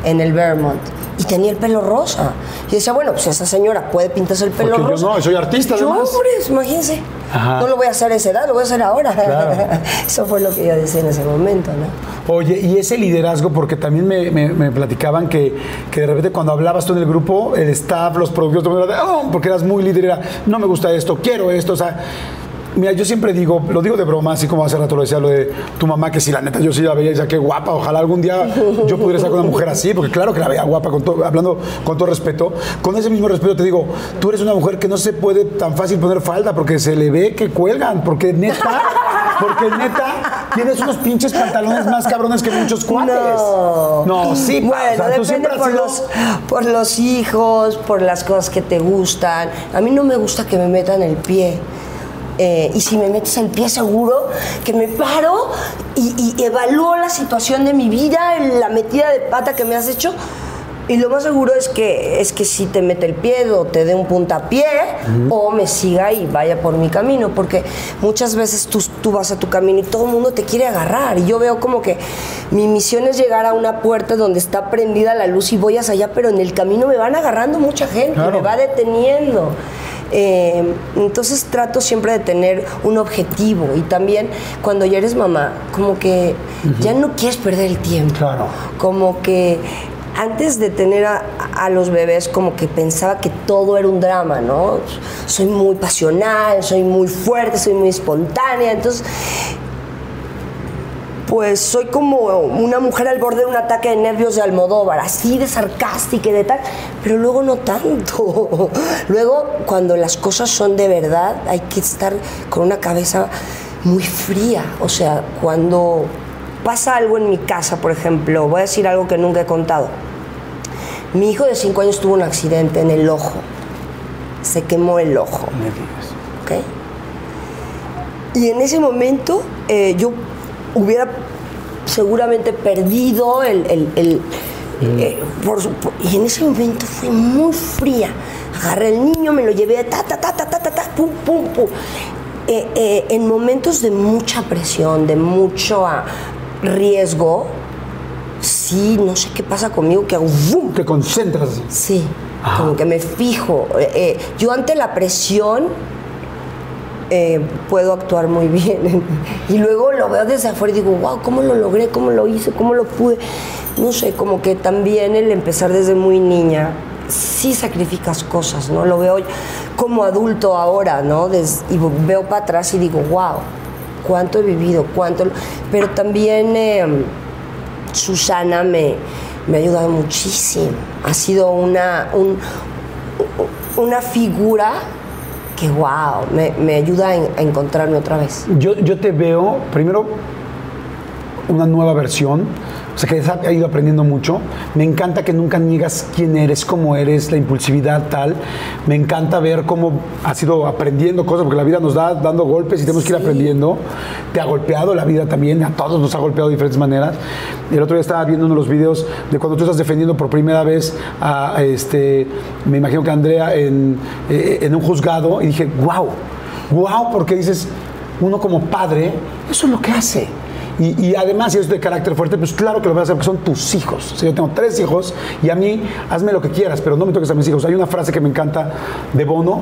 en el Vermont. Y tenía el pelo rosa. Y decía, bueno, pues esa señora puede pintarse el pelo Porque yo rosa. no, soy artista, Yo, además. imagínense. Ajá. No lo voy a hacer a esa edad, lo voy a hacer ahora. Claro. Eso fue lo que yo decía en ese momento, ¿no? Oye, y ese liderazgo, porque también me, me- me platicaban que, que de repente cuando hablabas tú en el grupo, el staff, los productores, todo el mundo "Oh", porque eras muy líder, era, no me gusta esto, quiero esto, o sea. Mira, yo siempre digo, lo digo de broma, así como hace rato lo decía, lo de tu mamá, que si la neta yo sí la veía y decía, qué guapa, ojalá algún día yo pudiera estar con una mujer así, porque claro que la veía guapa, con todo- hablando con todo respeto. Con ese mismo respeto te digo, tú eres una mujer que no se puede tan fácil poner falda, porque se le ve que cuelgan, porque neta, porque neta, tienes unos pinches pantalones más cabrones que muchos cuates. No. No, sí, Bueno, o sea, tú siempre por sido- los, por los hijos, por las cosas que te gustan. A mí no me gusta que me metan el pie. Eh, y si me metes el pie seguro, que me paro y, y evalúo la situación de mi vida, la metida de pata que me has hecho. Y lo más seguro es que, es que si te mete el pie o te dé un puntapié o me siga y vaya por mi camino. Porque muchas veces tú, tú vas a tu camino y todo el mundo te quiere agarrar. Y yo veo como que mi misión es llegar a una puerta donde está prendida la luz y voy hacia allá, pero en el camino me van agarrando mucha gente, Claro. me va deteniendo. Eh, entonces trato siempre de tener un objetivo y también cuando ya eres mamá, como que ya no quieres perder el tiempo. Claro. Como que antes de tener a, a los bebés, como que pensaba que todo era un drama, ¿no? Soy muy pasional, soy muy fuerte, soy muy espontánea, entonces pues soy como una mujer al borde de un ataque de nervios de Almodóvar, así de sarcástica y de tal, pero luego no tanto. Luego, cuando las cosas son de verdad, hay que estar con una cabeza muy fría. O sea, cuando pasa algo en mi casa, por ejemplo, voy a decir algo que nunca he contado. Mi hijo de 5 años tuvo un accidente en el ojo. Se quemó el ojo. ¿ok? Y en ese momento eh, yo hubiera seguramente perdido el... el- el- eh, por su- por- y en ese momento fui muy fría. Agarré al niño, me lo llevé, ta, ta, ta, ta, ta, ta, ta, pum, pum, pum. Eh, eh, en momentos de mucha presión, de mucho ah, riesgo, sí, no sé qué pasa conmigo, que hago ¡vum! Te concentras. Sí, como que me fijo. Yo ante la presión eh, puedo actuar muy bien. y luego lo veo desde afuera y digo, wow, ¿cómo lo logré? ¿Cómo lo hice? ¿Cómo lo pude? No sé, como que también el empezar desde muy niña, sí sacrificas cosas, ¿no? Lo veo como adulto ahora, ¿no? Y veo para atrás y digo, wow, cuánto he vivido, cuánto... Pero también eh, Susana me, me ha ayudado muchísimo. Ha sido una, un- una figura que, wow, me, me ayuda a, en- a encontrarme otra vez. Yo, yo te veo, primero, una nueva versión. O sea, que has ido aprendiendo mucho. Me encanta que nunca niegas quién eres, cómo eres, la impulsividad tal. Me encanta ver cómo has ido aprendiendo cosas, porque la vida nos da dando golpes y tenemos que ir aprendiendo. Te ha golpeado la vida también, a todos nos ha golpeado de diferentes maneras. El otro día estaba viendo uno de los videos de cuando tú estás defendiendo por primera vez a, a este, me imagino que Andrea en, eh, en un juzgado y dije, wow, wow, porque dices, uno como padre, eso es lo que hace. Y, además, si eres de carácter fuerte, pues claro que lo vas a hacer porque son tus hijos. Sea, yo tengo tres hijos y a mí, hazme lo que quieras, pero no me toques a mis hijos. Hay una frase que me encanta de Bono,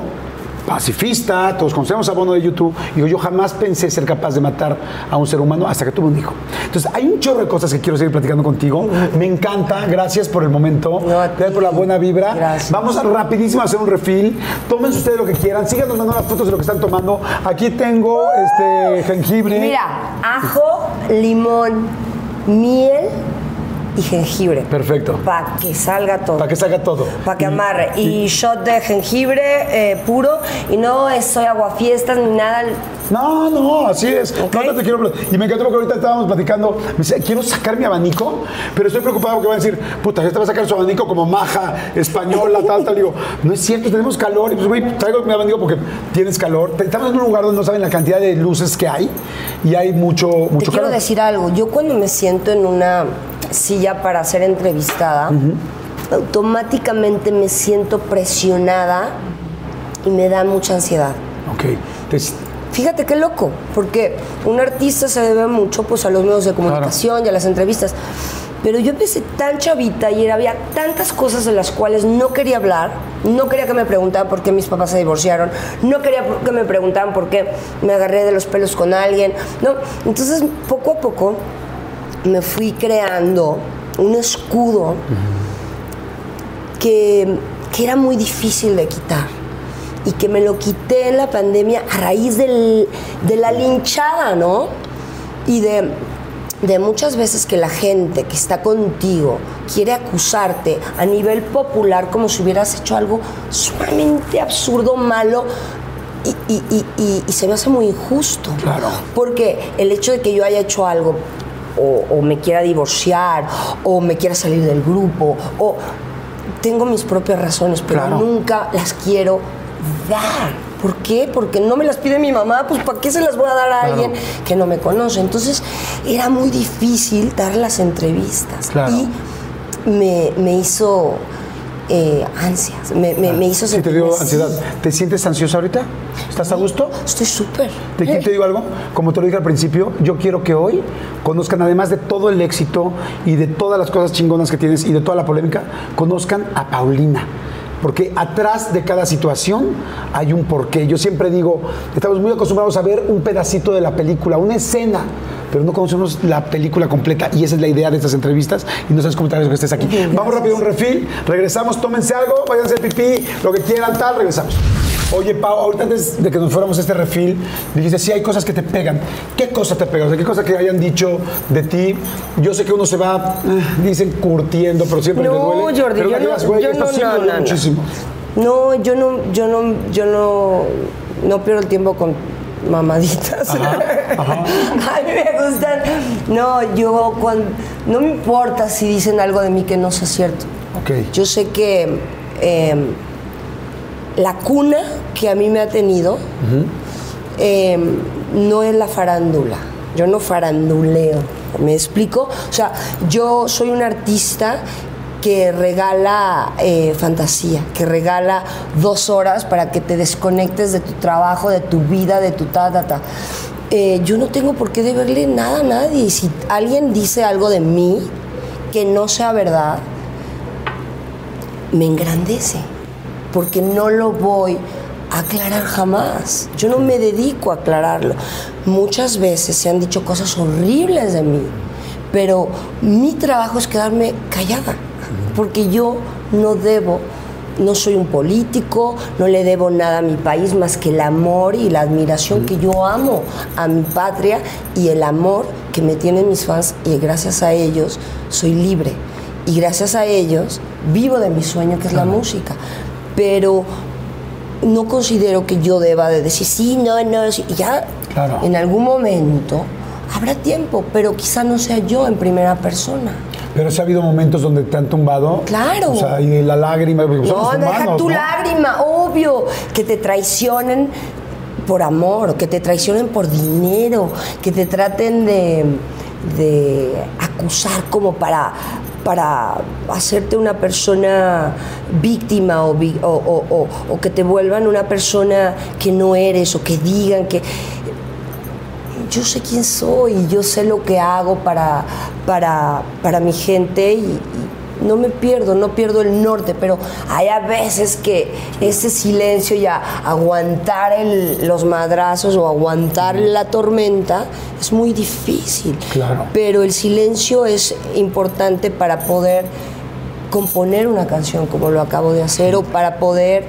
pacifista, todos conocemos a Bono de YouTube. Digo, yo jamás pensé ser capaz de matar a un ser humano hasta que tuve un hijo. Entonces, hay un chorro de cosas que quiero seguir platicando contigo. Me encanta, gracias por el momento, gracias por la buena vibra. Gracias. Vamos a rapidísimo a hacer un refill. Tómense ustedes lo que quieran, síganos mandando las fotos de lo que están tomando. Aquí tengo este jengibre. Mira, ajo, limón, miel y jengibre. Perfecto. Para que salga todo. Para que salga todo. Para que Y- amarre. Y, shot de jengibre eh, puro. Y no es soy aguafiestas ni nada. No, no, así es. No, no te quiero Y me encantó porque ahorita estábamos platicando. Me dice, quiero sacar mi abanico, pero estoy preocupado porque van a decir, puta, ya te va a sacar su abanico como maja, española, tal, tal. Digo, no es cierto, tenemos calor. Y pues, güey, traigo mi abanico porque tienes calor. Estamos en un lugar donde no saben la cantidad de luces que hay y hay mucho, Te mucho quiero calor. decir algo. Yo cuando me siento en una silla para ser entrevistada, automáticamente me siento presionada y me da mucha ansiedad. Ok. Entonces, Fíjate qué loco, porque un artista se debe mucho pues, a los medios de comunicación y a las entrevistas. Pero yo empecé tan chavita y había tantas cosas de las cuales no quería hablar, no quería que me preguntaran por qué mis papás se divorciaron, no quería que me preguntaran por qué me agarré de los pelos con alguien, ¿no? Entonces, poco a poco me fui creando un escudo que, que era muy difícil de quitar y que me lo quité en la pandemia a raíz del- de la linchada, ¿no? Y de, de muchas veces que la gente que está contigo quiere acusarte a nivel popular como si hubieras hecho algo sumamente absurdo, malo. Y- y- y se me hace muy injusto. Claro. Porque el hecho de que yo haya hecho algo o, o me quiera divorciar o me quiera salir del grupo o tengo mis propias razones, pero Claro. nunca las quiero dar. ¿Por qué? Porque no me las pide mi mamá, pues ¿para qué se las voy a dar a alguien que no me conoce? Entonces era muy difícil dar las entrevistas Claro. y me, me hizo eh, ansias, me, me- me hizo sí te sentirme dio así. ansiedad. ¿Te sientes ansiosa ahorita? ¿Estás a gusto? Estoy súper. ¿Te, Eh, te digo algo? Como te lo dije al principio, yo quiero que hoy conozcan, además de todo el éxito y de todas las cosas chingonas que tienes y de toda la polémica, conozcan a Paulina. Porque atrás de cada situación hay un porqué. Yo siempre digo, estamos muy acostumbrados a ver un pedacito de la película, una escena, pero no conocemos la película completa y esa es la idea de estas entrevistas y no sabes agradezco que estés aquí. Vamos rápido a un refil, regresamos, tómense algo, váyanse a pipí, lo que quieran, tal, regresamos. Oye, Pau, ahorita antes de que nos fuéramos a este refil, dijiste, sí hay cosas que te pegan. ¿Qué cosa te pega? O sea, ¿qué cosa que hayan dicho de ti? Yo sé que uno se va, eh, dicen, curtiendo, pero siempre No, duele. Jordi, pero yo no, yo esto no, sí no, no. muchísimo. No, yo no, yo no, yo no, no pierdo el tiempo con mamaditas. Ajá, ajá. A mí me gustan. No, yo cuando, no me importa si dicen algo de mí que no sea cierto. Yo sé que eh, la cuna que a mí me ha tenido eh, no es la farándula. Yo no faranduleo. ¿Me explico? O sea, yo soy un artista que regala eh, fantasía, que regala dos horas para que te desconectes de tu trabajo, de tu vida, de tu ta, ta, ta. Eh, yo no tengo por qué deberle nada a nadie. Si alguien dice algo de mí que no sea verdad, me engrandece, porque no lo voy a aclarar jamás. Yo no me dedico a aclararlo. Muchas veces se han dicho cosas horribles de mí, pero mi trabajo es quedarme callada, porque yo no debo no soy un político, no le debo nada a mi país más que el amor y la admiración que yo amo a mi patria y el amor que me tienen mis fans y gracias a ellos soy libre. Y gracias a ellos vivo de mi sueño que es la música. Pero no considero que yo deba de decir sí, no, no, sí. Ya Claro. en algún momento habrá tiempo, pero quizá no sea yo en primera persona. Pero sí ha habido momentos donde te han tumbado. Claro. O sea, y la lágrima. No, somos deja humanos, tu ¿no? lágrima, obvio. Que te traicionen por amor, que te traicionen por dinero, que te traten de, de acusar como para, para hacerte una persona víctima o, vi- o- o- o- o que te vuelvan una persona que no eres o que digan que yo sé quién soy y yo sé lo que hago para, para, para mi gente y, y no me pierdo, no pierdo el norte, pero hay a veces que ese silencio y a- aguantar el- los madrazos o aguantar la tormenta es muy difícil. Claro. Pero el silencio es importante para poder componer una canción como lo acabo de hacer o para poder,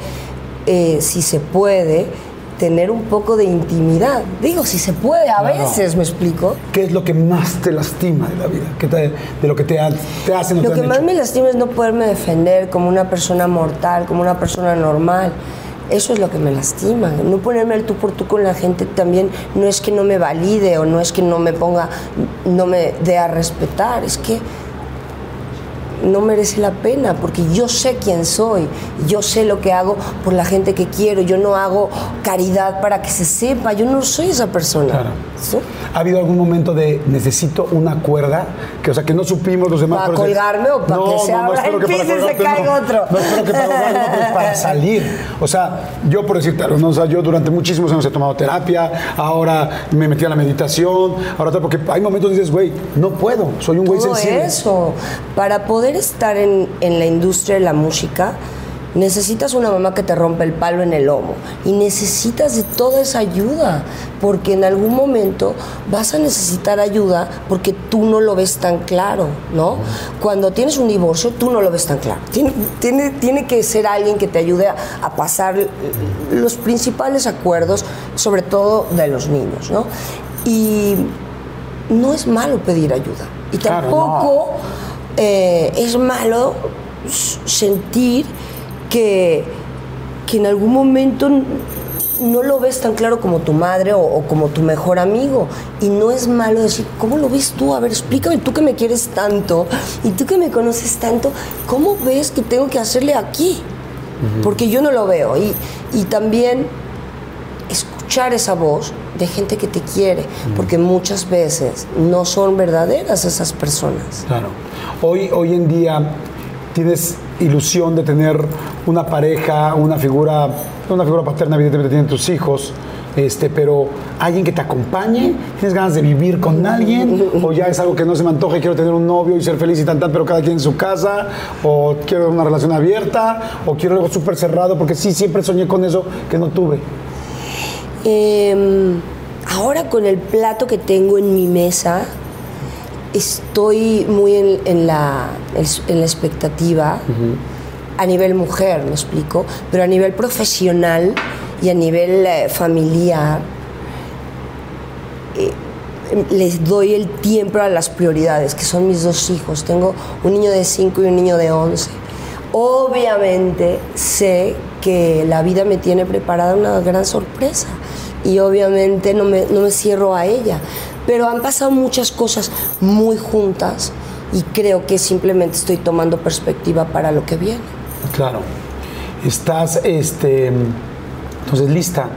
eh, si se puede, tener un poco de intimidad. Digo, si se puede, a Claro. veces, ¿me explico? ¿Qué es lo que más te lastima de la vida? ¿Qué te- de lo que te, te hacen Lo te que más hecho? me lastima es no poderme defender como una persona mortal, como una persona normal. Eso es lo que me lastima. No ponerme al tú por tú con la gente también no es que no me valide o no es que no me ponga, no me dé a respetar, es que no merece la pena porque yo sé quién soy, yo sé lo que hago por la gente que quiero, yo no hago caridad para que se sepa, yo no soy esa persona. Claro. ¿Sí? ¿Ha habido algún momento de necesito una cuerda? Que, o sea, que no supimos los demás. ¿Para colgarme o para que se abra espero el piso y se caiga otro? No espero que para colgarte, no, pero para salir. O sea, yo por decirte algo, ¿no? O sea, yo durante muchísimos años he tomado terapia, ahora me metí a la meditación, ahora tal, porque hay momentos donde dices, güey, no puedo, soy un güey sensible. eso. Para poder estar en, en la industria de la música, necesitas una mamá que te rompe el palo en el lomo. Y necesitas de toda esa ayuda. Porque en algún momento vas a necesitar ayuda porque tú no lo ves tan claro, ¿no? Cuando tienes un divorcio, tú no lo ves tan claro. Tiene, tiene, tiene que ser alguien que te ayude a, a pasar los principales acuerdos, sobre todo de los niños, ¿no? Y no es malo pedir ayuda. Y Claro, tampoco eh, es malo sentir que, que en algún momento no lo ves tan claro como tu madre o, o como tu mejor amigo. Y no es malo decir, ¿cómo lo ves tú? A ver, explícame tú que me quieres tanto y tú que me conoces tanto, ¿cómo ves que tengo que hacerle aquí? Porque yo no lo veo. Y, y también escuchar esa voz de gente que te quiere, porque muchas veces no son verdaderas esas personas. Claro. Hoy, hoy en día tienes ilusión de tener una pareja, una figura, una figura paterna, evidentemente tienen tus hijos, este, pero alguien que te acompañe, tienes ganas de vivir con alguien, o ya es algo que no se me antoja y quiero tener un novio y ser feliz y tan tan, pero cada quien en su casa, o quiero una relación abierta, o quiero algo súper cerrado, porque sí, siempre soñé con eso que no tuve. Eh, ahora con el plato que tengo en mi mesa, estoy muy en, en la, en la expectativa a nivel mujer, me explico, pero a nivel profesional y a nivel eh, familiar. eh, les doy el tiempo a las prioridades, que son mis dos hijos. Tengo un niño de 5 y un niño de 11. Obviamente sé que la vida me tiene preparada una gran sorpresa y obviamente no me, no me cierro a ella. Pero han pasado muchas cosas muy juntas y creo que simplemente estoy tomando perspectiva para lo que viene. Claro. Estás, este, entonces lista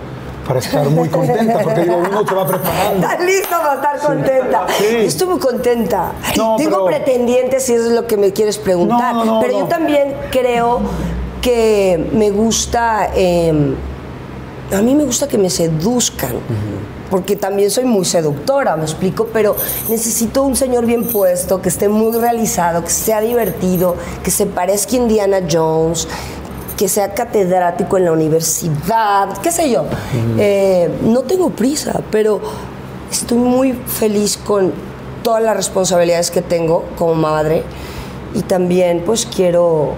para estar muy contenta, porque digo, uno se va preparando. ¿Estás lista para estar contenta? Sí. Estoy muy contenta. No, Tengo pero- pretendientes si eso es lo que me quieres preguntar. No, no, no, pero yo también creo que me gusta. eh, a mí me gusta que me seduzcan. Porque también soy muy seductora, me explico, pero necesito un señor bien puesto, que esté muy realizado, que sea divertido, que se parezca a Indiana Jones, que sea catedrático en la universidad, qué sé yo. Eh, no tengo prisa, pero estoy muy feliz con todas las responsabilidades que tengo como madre y también pues quiero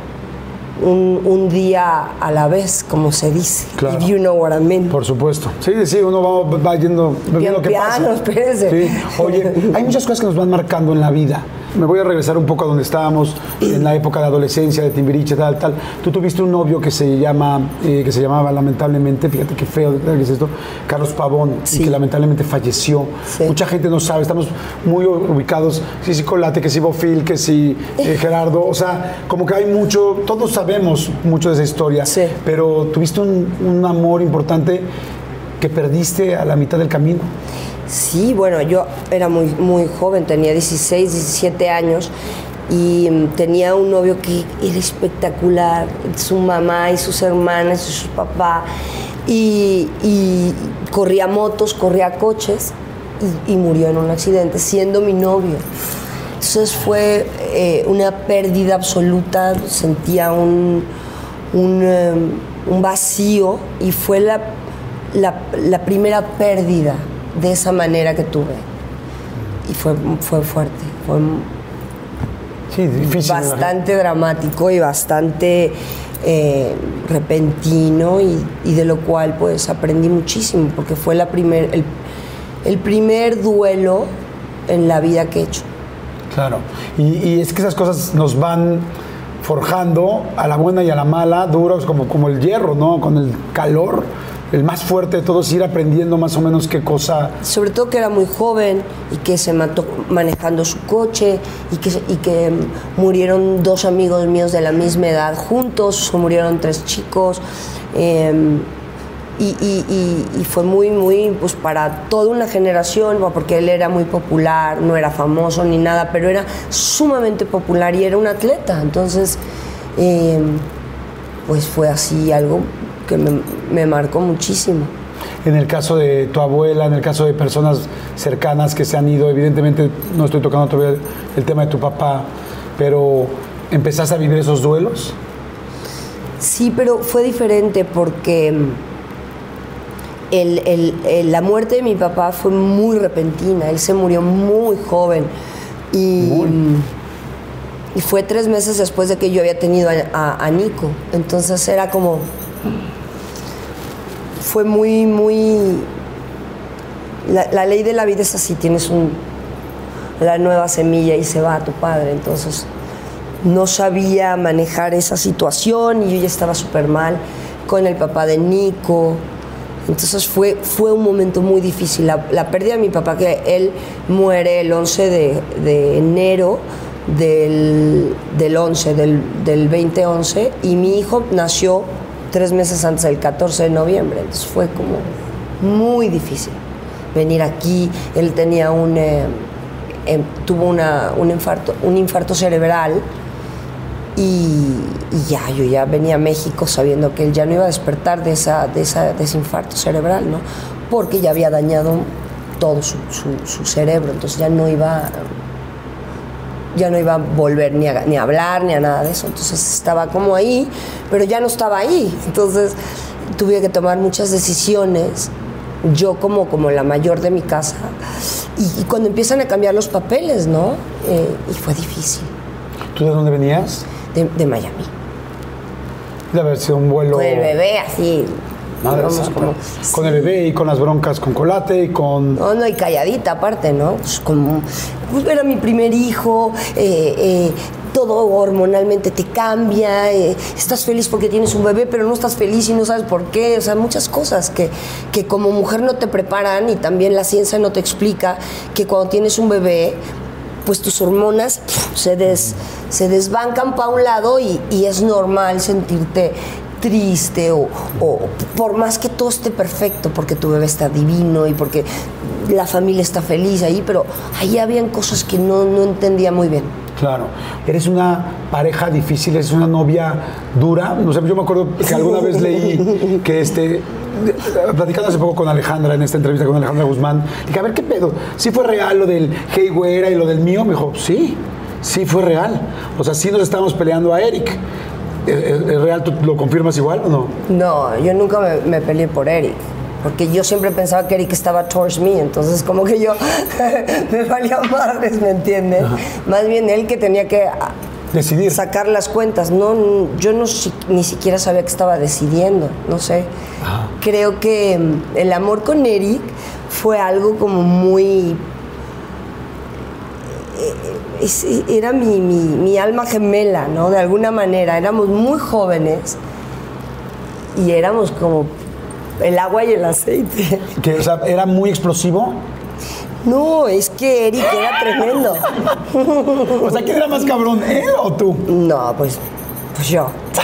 un, un día a la vez, como se dice. Claro. If you know what I mean. Por supuesto. Sí, sí, uno va, va yendo viendo qué pasa. piano, espérese. Sí. Oye, hay muchas cosas que nos van marcando en la vida. Me voy a regresar un poco a donde estábamos en la época de adolescencia, de Timbiriche, tal, tal. Tú tuviste un novio que se llama, eh, que se llamaba lamentablemente, fíjate qué feo que es esto, Carlos Pavón, y que lamentablemente falleció. Sí. Mucha gente no sabe, estamos muy ubicados, que si Colate, que si Bofil, que si eh, Gerardo, o sea, como que hay mucho, todos sabemos mucho de esa historia, Sí. pero tuviste un, un amor importante que perdiste a la mitad del camino. Sí, bueno, yo era muy, muy joven, tenía 16, 17 años y mm, tenía un novio que era espectacular, su mamá y sus hermanas y su papá, y, corría motos, corría coches y, murió en un accidente siendo mi novio. Entonces fue eh, una pérdida absoluta, sentía un, un, un vacío y fue la, la primera pérdida de esa manera que tuve. Y fue, fue fuerte, fue Sí, difícil. bastante dramático y bastante eh, repentino y, y de lo cual pues aprendí muchísimo porque fue la primer, el, el primer duelo en la vida que he hecho. Claro. Y, y es que esas cosas nos van forjando a la buena y a la mala, duros como, como el hierro, ¿no? Con el calor, el más fuerte de todos, ir aprendiendo más o menos qué cosa. sobre todo que era muy joven y que se mató manejando su coche y que, y que murieron dos amigos míos de la misma edad juntos, murieron tres chicos. eh, y, y- fue muy, muy, pues para toda una generación, porque él era muy popular, no era famoso ni nada, pero era sumamente popular y era un atleta. Entonces, eh, pues fue así algo que me, me marcó muchísimo. En el caso de tu abuela, en el caso de personas cercanas que se han ido, evidentemente no estoy tocando todavía el tema de tu papá, pero ¿empezaste a vivir esos duelos? Sí, pero fue diferente porque mm, el- el- el- la muerte de mi papá fue muy repentina. Él se murió muy joven. Y, mm, y fue tres meses después de que yo había tenido a, a- a Nico. Entonces era como. Fue muy, muy. La, ley de la vida es así: tienes un, la nueva semilla y se va a tu padre. Entonces no sabía manejar esa situación y yo ya estaba súper mal con el papá de Nico. Entonces fue, fue un momento muy difícil. La, la pérdida de mi papá, que él muere el 11 de, de enero del, del 11, del, del 2011, y mi hijo nació tres meses antes del 14 de noviembre. Entonces fue como muy difícil venir aquí. Él tenía un, eh, em, tuvo una- un, infarto, un infarto cerebral y, ya, yo ya venía a México sabiendo que él ya no iba a despertar de, esa, de, esa, de ese infarto cerebral, ¿no? Porque ya había dañado todo su, su- su cerebro, entonces ya no iba ya no iba a volver ni a, ni a hablar ni a nada de eso. Entonces estaba como ahí, pero ya no estaba ahí. Entonces tuve que tomar muchas decisiones, yo como, como la mayor de mi casa. Y, y cuando empiezan a cambiar los papeles, ¿no? Eh, y fue difícil, ¿Tú de dónde venías? de, de Miami. De haber sido un vuelo... Con el bebé así. Con el bebé y con las broncas con Colate y con... No, no, y calladita aparte, ¿no? Pues como, pues era mi primer hijo, eh, eh, todo hormonalmente te cambia, eh, estás feliz porque tienes un bebé, pero no estás feliz y no sabes por qué, o sea, muchas cosas que, que como mujer no te preparan y también la ciencia no te explica que cuando tienes un bebé, pues tus hormonas se, des, se desbancan para un lado y, y es normal sentirte triste o, o por más que todo esté perfecto, porque tu bebé está divino y porque la familia está feliz ahí, pero ahí habían cosas que no, no entendía muy bien. Claro. Eres una pareja difícil, eres una novia dura. No sé, yo me acuerdo que alguna vez leí que este. Platicando hace poco con Alejandra en esta entrevista con Alejandra Guzmán, dije, a ver qué pedo, ¿sí fue real lo del hey güera y lo del mío? Me dijo, sí, sí fue real. O sea, sí nos estábamos peleando a Eric. ¿Es, es real? ¿Tú lo confirmas igual o no? No, yo nunca me, me peleé por Eric. Porque yo siempre pensaba que Eric estaba towards me, entonces como que yo me valía madres, ¿me entiendes? Más bien él que tenía que Decidir. sacar las cuentas. No, yo no ni siquiera sabía que estaba decidiendo, no sé. Creo que mm, el amor con Eric fue algo como muy es- era mi, mi- mi alma gemela, ¿no? De alguna manera. Éramos muy jóvenes y éramos como el agua y el aceite. Que, o sea, era muy explosivo. No, es que Eric era tremendo. O sea, ¿quién era más cabrón, él o tú? No, pues, pues yo.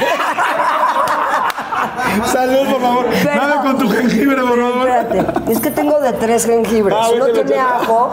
Salud, por favor. Pero- Dame con tu jengibre, por favor. Espérate, es que tengo de tres jengibres. Ah, Uno tiene ajo.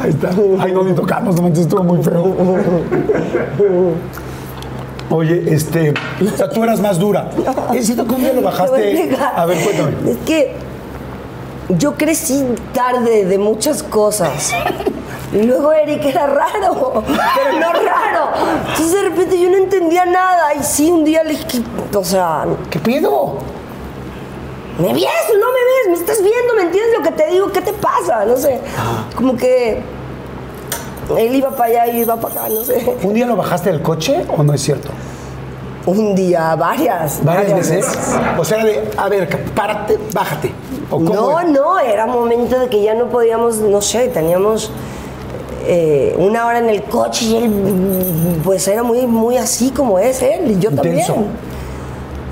Ahí está. Ay, no, ni tocamos, no manches, estuvo muy feo. Oye, este, o sea, tú eras más dura. ¿Es cierto que un día lo bajaste? A ver, cuéntame. Es que yo crecí tarde de muchas cosas. Y luego Eric era raro, pero no raro. Entonces de repente yo no entendía nada. Y sí, un día le dije, o sea, ¿Qué pedo? ¿Me ves o no me ves? ¿Me estás viendo? ¿Me entiendes lo que te digo? ¿Qué te pasa? No sé. Como que él iba para allá y yo iba para acá, no sé. ¿Un día lo bajaste del coche o no es cierto? Un día, varias. ¿Varias veces? O sea, de, a ver, párate, bájate. ¿O cómo No, era? no, era momento de que ya no podíamos, no sé, teníamos eh, una hora en el coche y él, pues era muy, muy así como es él, y yo Intenso. también.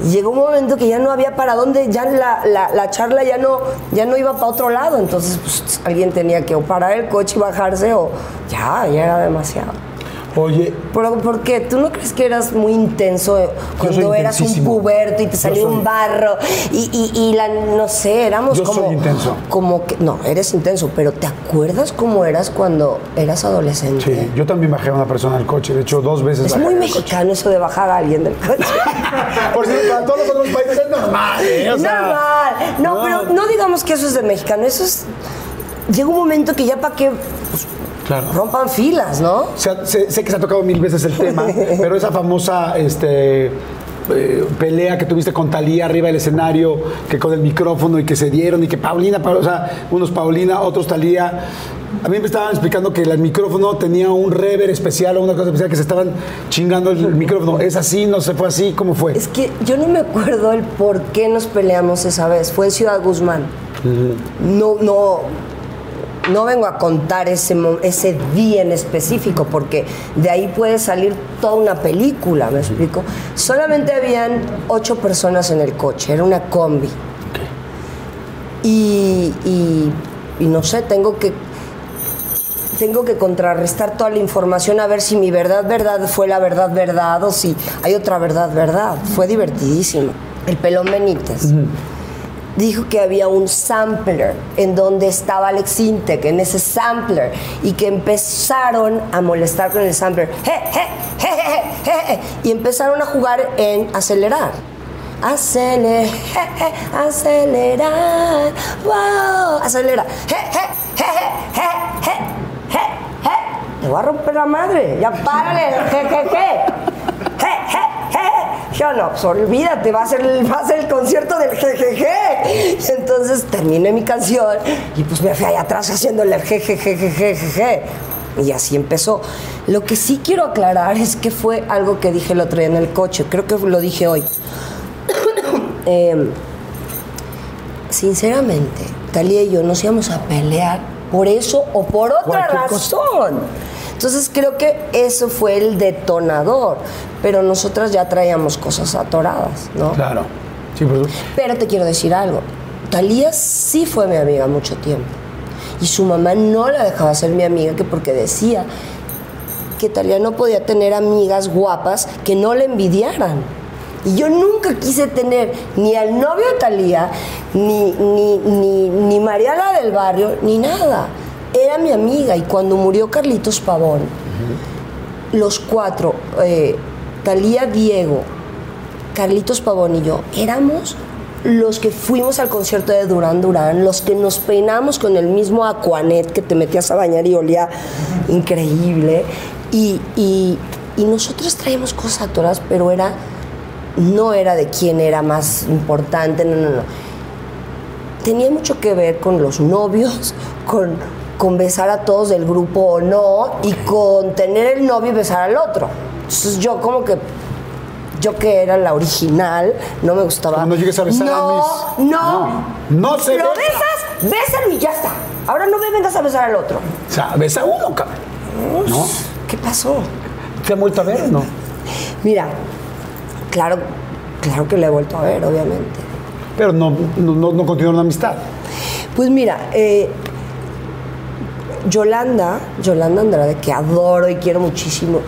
Llegó un momento que ya no había para dónde, ya la, la- la charla ya no, ya no iba para otro lado, entonces pues, alguien tenía que o parar el coche y bajarse o ya, ya era demasiado. Oye, Pero, ¿Por qué? ¿Tú no crees que eras muy intenso cuando soy eras un puberto y te salía soy- un barro? Y, y- y la, no sé, éramos Yo como. soy intenso. Como que. No, eres intenso, pero ¿te acuerdas cómo eras cuando eras adolescente? sí, yo también bajé a una persona del coche. De hecho, dos veces Es muy coche. mexicano eso de bajar a alguien del coche. Por cierto, para todos los otros países es normal. ¿eh? O sea, normal. No, no. pero no digamos que eso es de mexicano. Eso es. Llega un momento que ya para que Claro. rompan filas, ¿no? O sea, sé, sé que se ha tocado mil veces el tema, pero esa famosa este, eh, pelea que tuviste con Talía arriba del escenario, que con el micrófono y que se dieron, y que Paulina, Pa- o sea, unos Paulina, otros Talía. A mí me estaban explicando que el micrófono tenía un rever especial o una cosa especial que se estaban chingando el micrófono. ¿Es así? ¿No se fue así? ¿Cómo fue? Es que yo no me acuerdo el por qué nos peleamos esa vez. Fue en Ciudad Guzmán. No, no, no vengo a contar ese, ese día en específico, porque de ahí puede salir toda una película, ¿me explico? Solamente habían ocho personas en el coche, era una combi. Y, y- y no sé, tengo que tengo que contrarrestar toda la información a ver si mi verdad, verdad fue la verdad, verdad o si hay otra verdad, verdad. Fue divertidísimo. El pelón Benítez dijo que había un sampler en donde estaba Alex Intec, en ese sampler, y que empezaron a molestar con el sampler. Je, je, je, y empezaron a jugar en acelerar. Acelerar, acelerar, wow, acelera. Te voy a romper la madre. Ya párale. Yo no, pues olvídate, va a ser el, va a ser el concierto del jejeje. Y entonces terminé mi canción y pues me fui allá atrás haciéndole el jejejejejeje. Y así empezó. Lo que sí quiero aclarar es que fue algo que dije el otro día en el coche, creo que lo dije hoy. Em, sinceramente, Talía y yo nos íbamos a pelear por eso o por otra Cualquier cosa. Entonces creo que eso fue el detonador, pero nosotras ya traíamos cosas atoradas, ¿no? Claro. Sí, pues. Pero te quiero decir algo. Talía sí fue mi amiga mucho tiempo. Y su mamá no la dejaba ser mi amiga que porque decía que Talía no podía tener amigas guapas que no le envidiaran. Y yo nunca quise tener ni al novio de Talía, ni, ni, ni, ni Mariana del barrio, ni nada. Era mi amiga. Y cuando murió Carlitos Pavón, los cuatro, eh, Talía, Diego, Carlitos Pavón y yo, éramos los que fuimos al concierto de Durán Durán, los que nos peinamos con el mismo Aquanet que te metías a bañar y olía increíble. Y, y, y nosotros traíamos cosas atoradas, pero era, no era de quién era más importante, no, no, no. Tenía mucho que ver con los novios, con, con besar a todos del grupo o no, y con tener el novio y besar al otro. Entonces yo como que yo que era la original, no me gustaba. Cuando llegues a besar a no, mis- No, No, no se Lo besa. besas, bésalo y ya está. Ahora no me vengas a besar al otro. O sea, besa uno, cabrón. ¿No? ¿Qué pasó? ¿Te han vuelto a ver o no? Mira, claro, claro que le he vuelto a ver, obviamente. Pero no, no, no, no continúan la amistad. Pues mira, eh, Yolanda, Yolanda Andrade, que adoro y quiero muchísimo,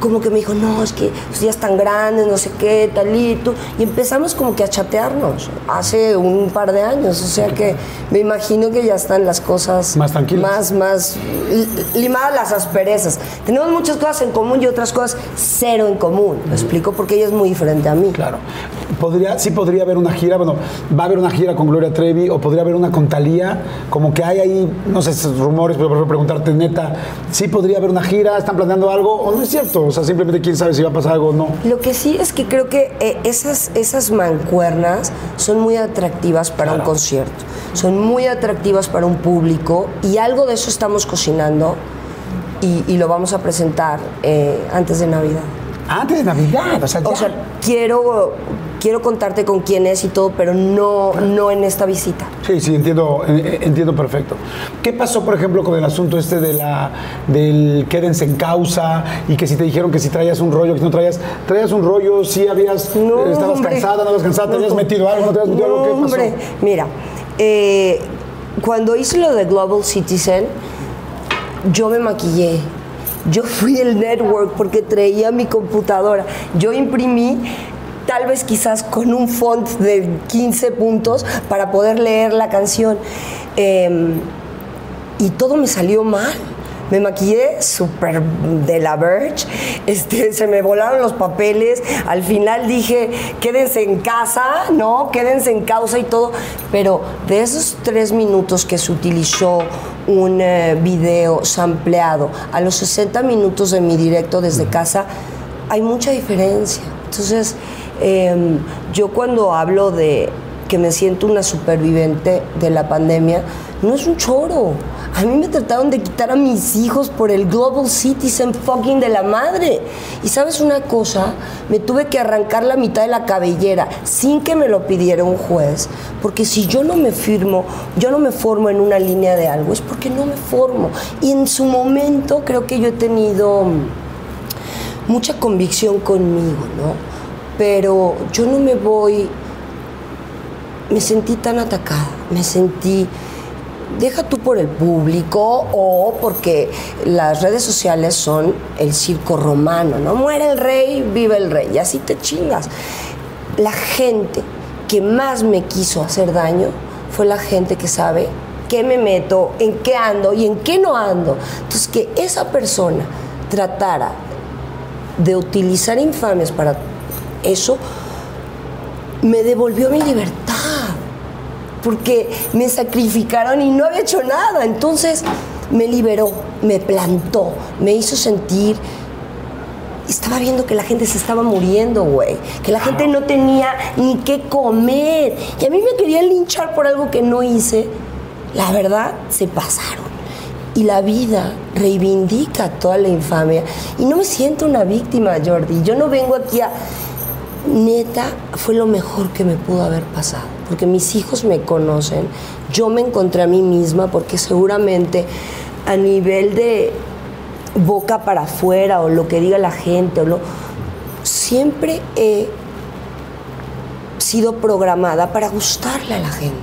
como que me dijo, no, es que pues, ya están grandes, no sé qué, talito. Y empezamos como que a chatearnos hace un par de años. O sea que me imagino que ya están las cosas Más tranquilas. Más, más li- limadas las asperezas. Tenemos muchas cosas en común y otras cosas cero en común. ¿Me explico? Porque ella es muy diferente a mí. Claro. Podría, sí podría haber una gira, bueno, va a haber una gira con Gloria Trevi o podría haber una con Talía, como que hay ahí, no sé, rumores, pero por preguntarte neta, sí podría haber una gira, están planeando algo o no es cierto, o sea, simplemente quién sabe si va a pasar algo o no. Lo que sí es que creo que eh, esas, esas mancuernas son muy atractivas para un concierto, son muy atractivas para un público y algo de eso estamos cocinando y, y lo vamos a presentar eh, antes de Navidad. Antes de Navidad, o sea, ya. O sea, quiero, quiero contarte con quién es y todo, pero no, no en esta visita. Sí, sí, entiendo, eh, entiendo perfecto. ¿Qué pasó, por ejemplo, con el asunto este de la del quédense en causa y que si te dijeron que si traías un rollo, que si no traías, traías un rollo, si habías, No, eh, estabas hombre. cansada, no estabas cansada, te habías No. metido algo, no te habías metido No, algo, ¿qué pasó? hombre, mira, eh, cuando hice lo de Global Citizen, yo me maquillé. Yo fui el network porque traía mi computadora. Yo imprimí tal vez quizás con un font de 15 puntos para poder leer la canción. Em, y todo me salió mal. Me maquillé súper de la Verge, este, se me volaron los papeles, al final dije, quédense en casa, ¿no? Quédense en causa y todo, pero de esos tres minutos que se utilizó un eh, video sampleado a los 60 minutos de mi directo desde casa, hay mucha diferencia. Entonces, em, yo cuando hablo de que me siento una superviviente de la pandemia, no es un choro. A mí me trataron de quitar a mis hijos por el Global Citizen fucking de la madre. Y sabes una cosa, me tuve que arrancar la mitad de la cabellera sin que me lo pidiera un juez, porque si yo no me firmo, yo no me formo en una línea de algo, es porque no me formo. Y en su momento creo que yo he tenido mucha convicción conmigo, ¿no? Pero yo no me voy, me sentí tan atacada, me sentí, deja tú por el público o porque las redes sociales son el circo romano, ¿no? Muere el rey, vive el rey, y así te chingas. La gente que más me quiso hacer daño fue la gente que sabe qué me meto, en qué ando y en qué no ando. Entonces, que esa persona tratara de utilizar infamias para eso, me devolvió mi libertad. Porque me sacrificaron y no había hecho nada. Entonces me liberó, me plantó, me hizo sentir. Estaba viendo que la gente se estaba muriendo, güey. Que la gente no tenía ni qué comer. Y a mí me querían linchar por algo que no hice. La verdad, se pasaron. Y la vida reivindica toda la infamia. Y no me siento una víctima, Jordi. Yo no vengo aquí a... Neta, fue lo mejor que me pudo haber pasado. Porque mis hijos me conocen. Yo me encontré a mí misma porque seguramente a nivel de boca para afuera o lo que diga la gente o lo, siempre he sido programada para gustarle a la gente.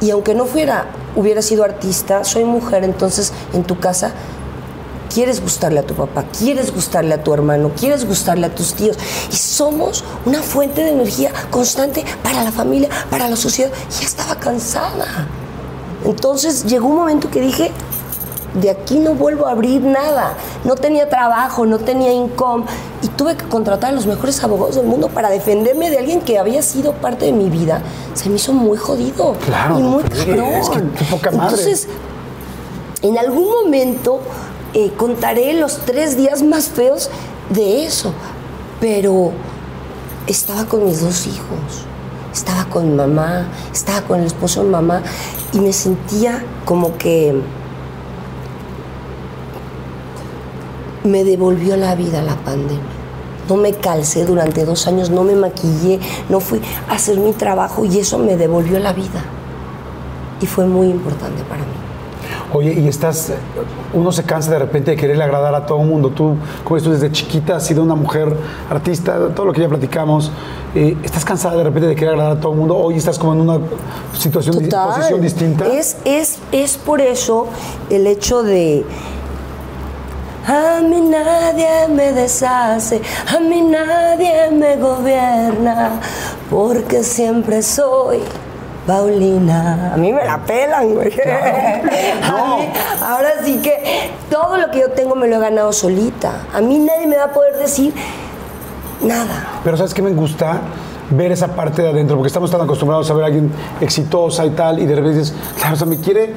Y aunque no fuera, hubiera sido artista, soy mujer, entonces en tu casa quieres gustarle a tu papá, quieres gustarle a tu hermano, quieres gustarle a tus tíos. Y somos una fuente de energía constante para la familia, para la sociedad. Ya estaba cansada. Entonces llegó un momento que dije, de aquí no vuelvo a abrir nada. No tenía trabajo, no tenía income y tuve que contratar a los mejores abogados del mundo para defenderme de alguien que había sido parte de mi vida. Se me hizo muy jodido Claro, y muy cabrón. es que poca madre. Entonces, en algún momento eh, contaré los tres días más feos de eso, pero estaba con mis dos hijos, estaba con mamá, estaba con el esposo de mamá y me sentía como que me devolvió la vida la pandemia. No me calcé durante dos años, no me maquillé, no fui a hacer mi trabajo y eso me devolvió la vida. Y fue muy importante para mí. Oye, y estás, uno se cansa de repente de quererle agradar a todo el mundo. Tú, como tú desde chiquita has sido una mujer artista, todo lo que ya platicamos. eh, ¿Estás cansada de repente de querer agradar a todo el mundo? Hoy estás como en una situación, Total. posición distinta. Es, es, es por eso el hecho de. A mí nadie me deshace, a mí nadie me gobierna, porque siempre soy Paulina. A mí me la pelan, güey. Mí- ahora sí que todo lo que yo tengo me lo he ganado solita. A mí nadie me va a poder decir nada. Pero ¿sabes qué me gusta? Ver esa parte de adentro, porque estamos tan acostumbrados a ver a alguien exitosa y tal, y de repente dices, claro, o sea, me quiere,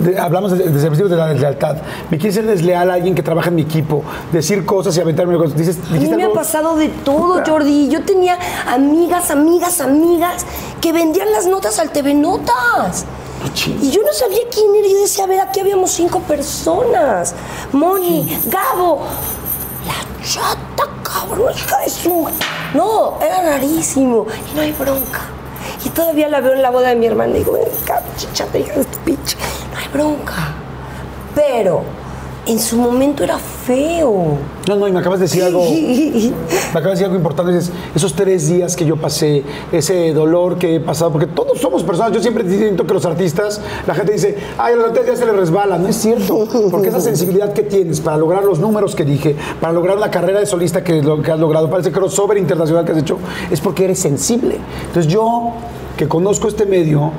de- hablamos de- desde el principio de la deslealtad, me quiere ser desleal a alguien que trabaja en mi equipo, decir cosas y aventarme cosas. Dices, A mí me ha algo- pasado de todo, Jordi. Yo tenía amigas, amigas, amigas que vendían las notas al TV Notas. Y yo no sabía quién era. Yo decía, a ver, aquí habíamos cinco personas. Moni, Gabo, la chata, cabrón, hija de su... ma- No, era rarísimo. Y no hay bronca. Y todavía la veo en la boda de mi hermana y digo, chata, hija de tu pinche. No hay bronca. Pero en su momento era feo. No, no, y me acabas de decir algo, me acabas de decir algo importante, dices, esos tres días que yo pasé, ese dolor que he pasado, porque todos somos personas, yo siempre siento que los artistas, la gente dice, ay, a los artistas ya se les resbala, no es cierto, porque esa sensibilidad que tienes para lograr los números que dije, para lograr la carrera de solista que, lo, que has logrado, para ese crossover internacional que has hecho, es porque eres sensible. Entonces yo, que conozco este medio,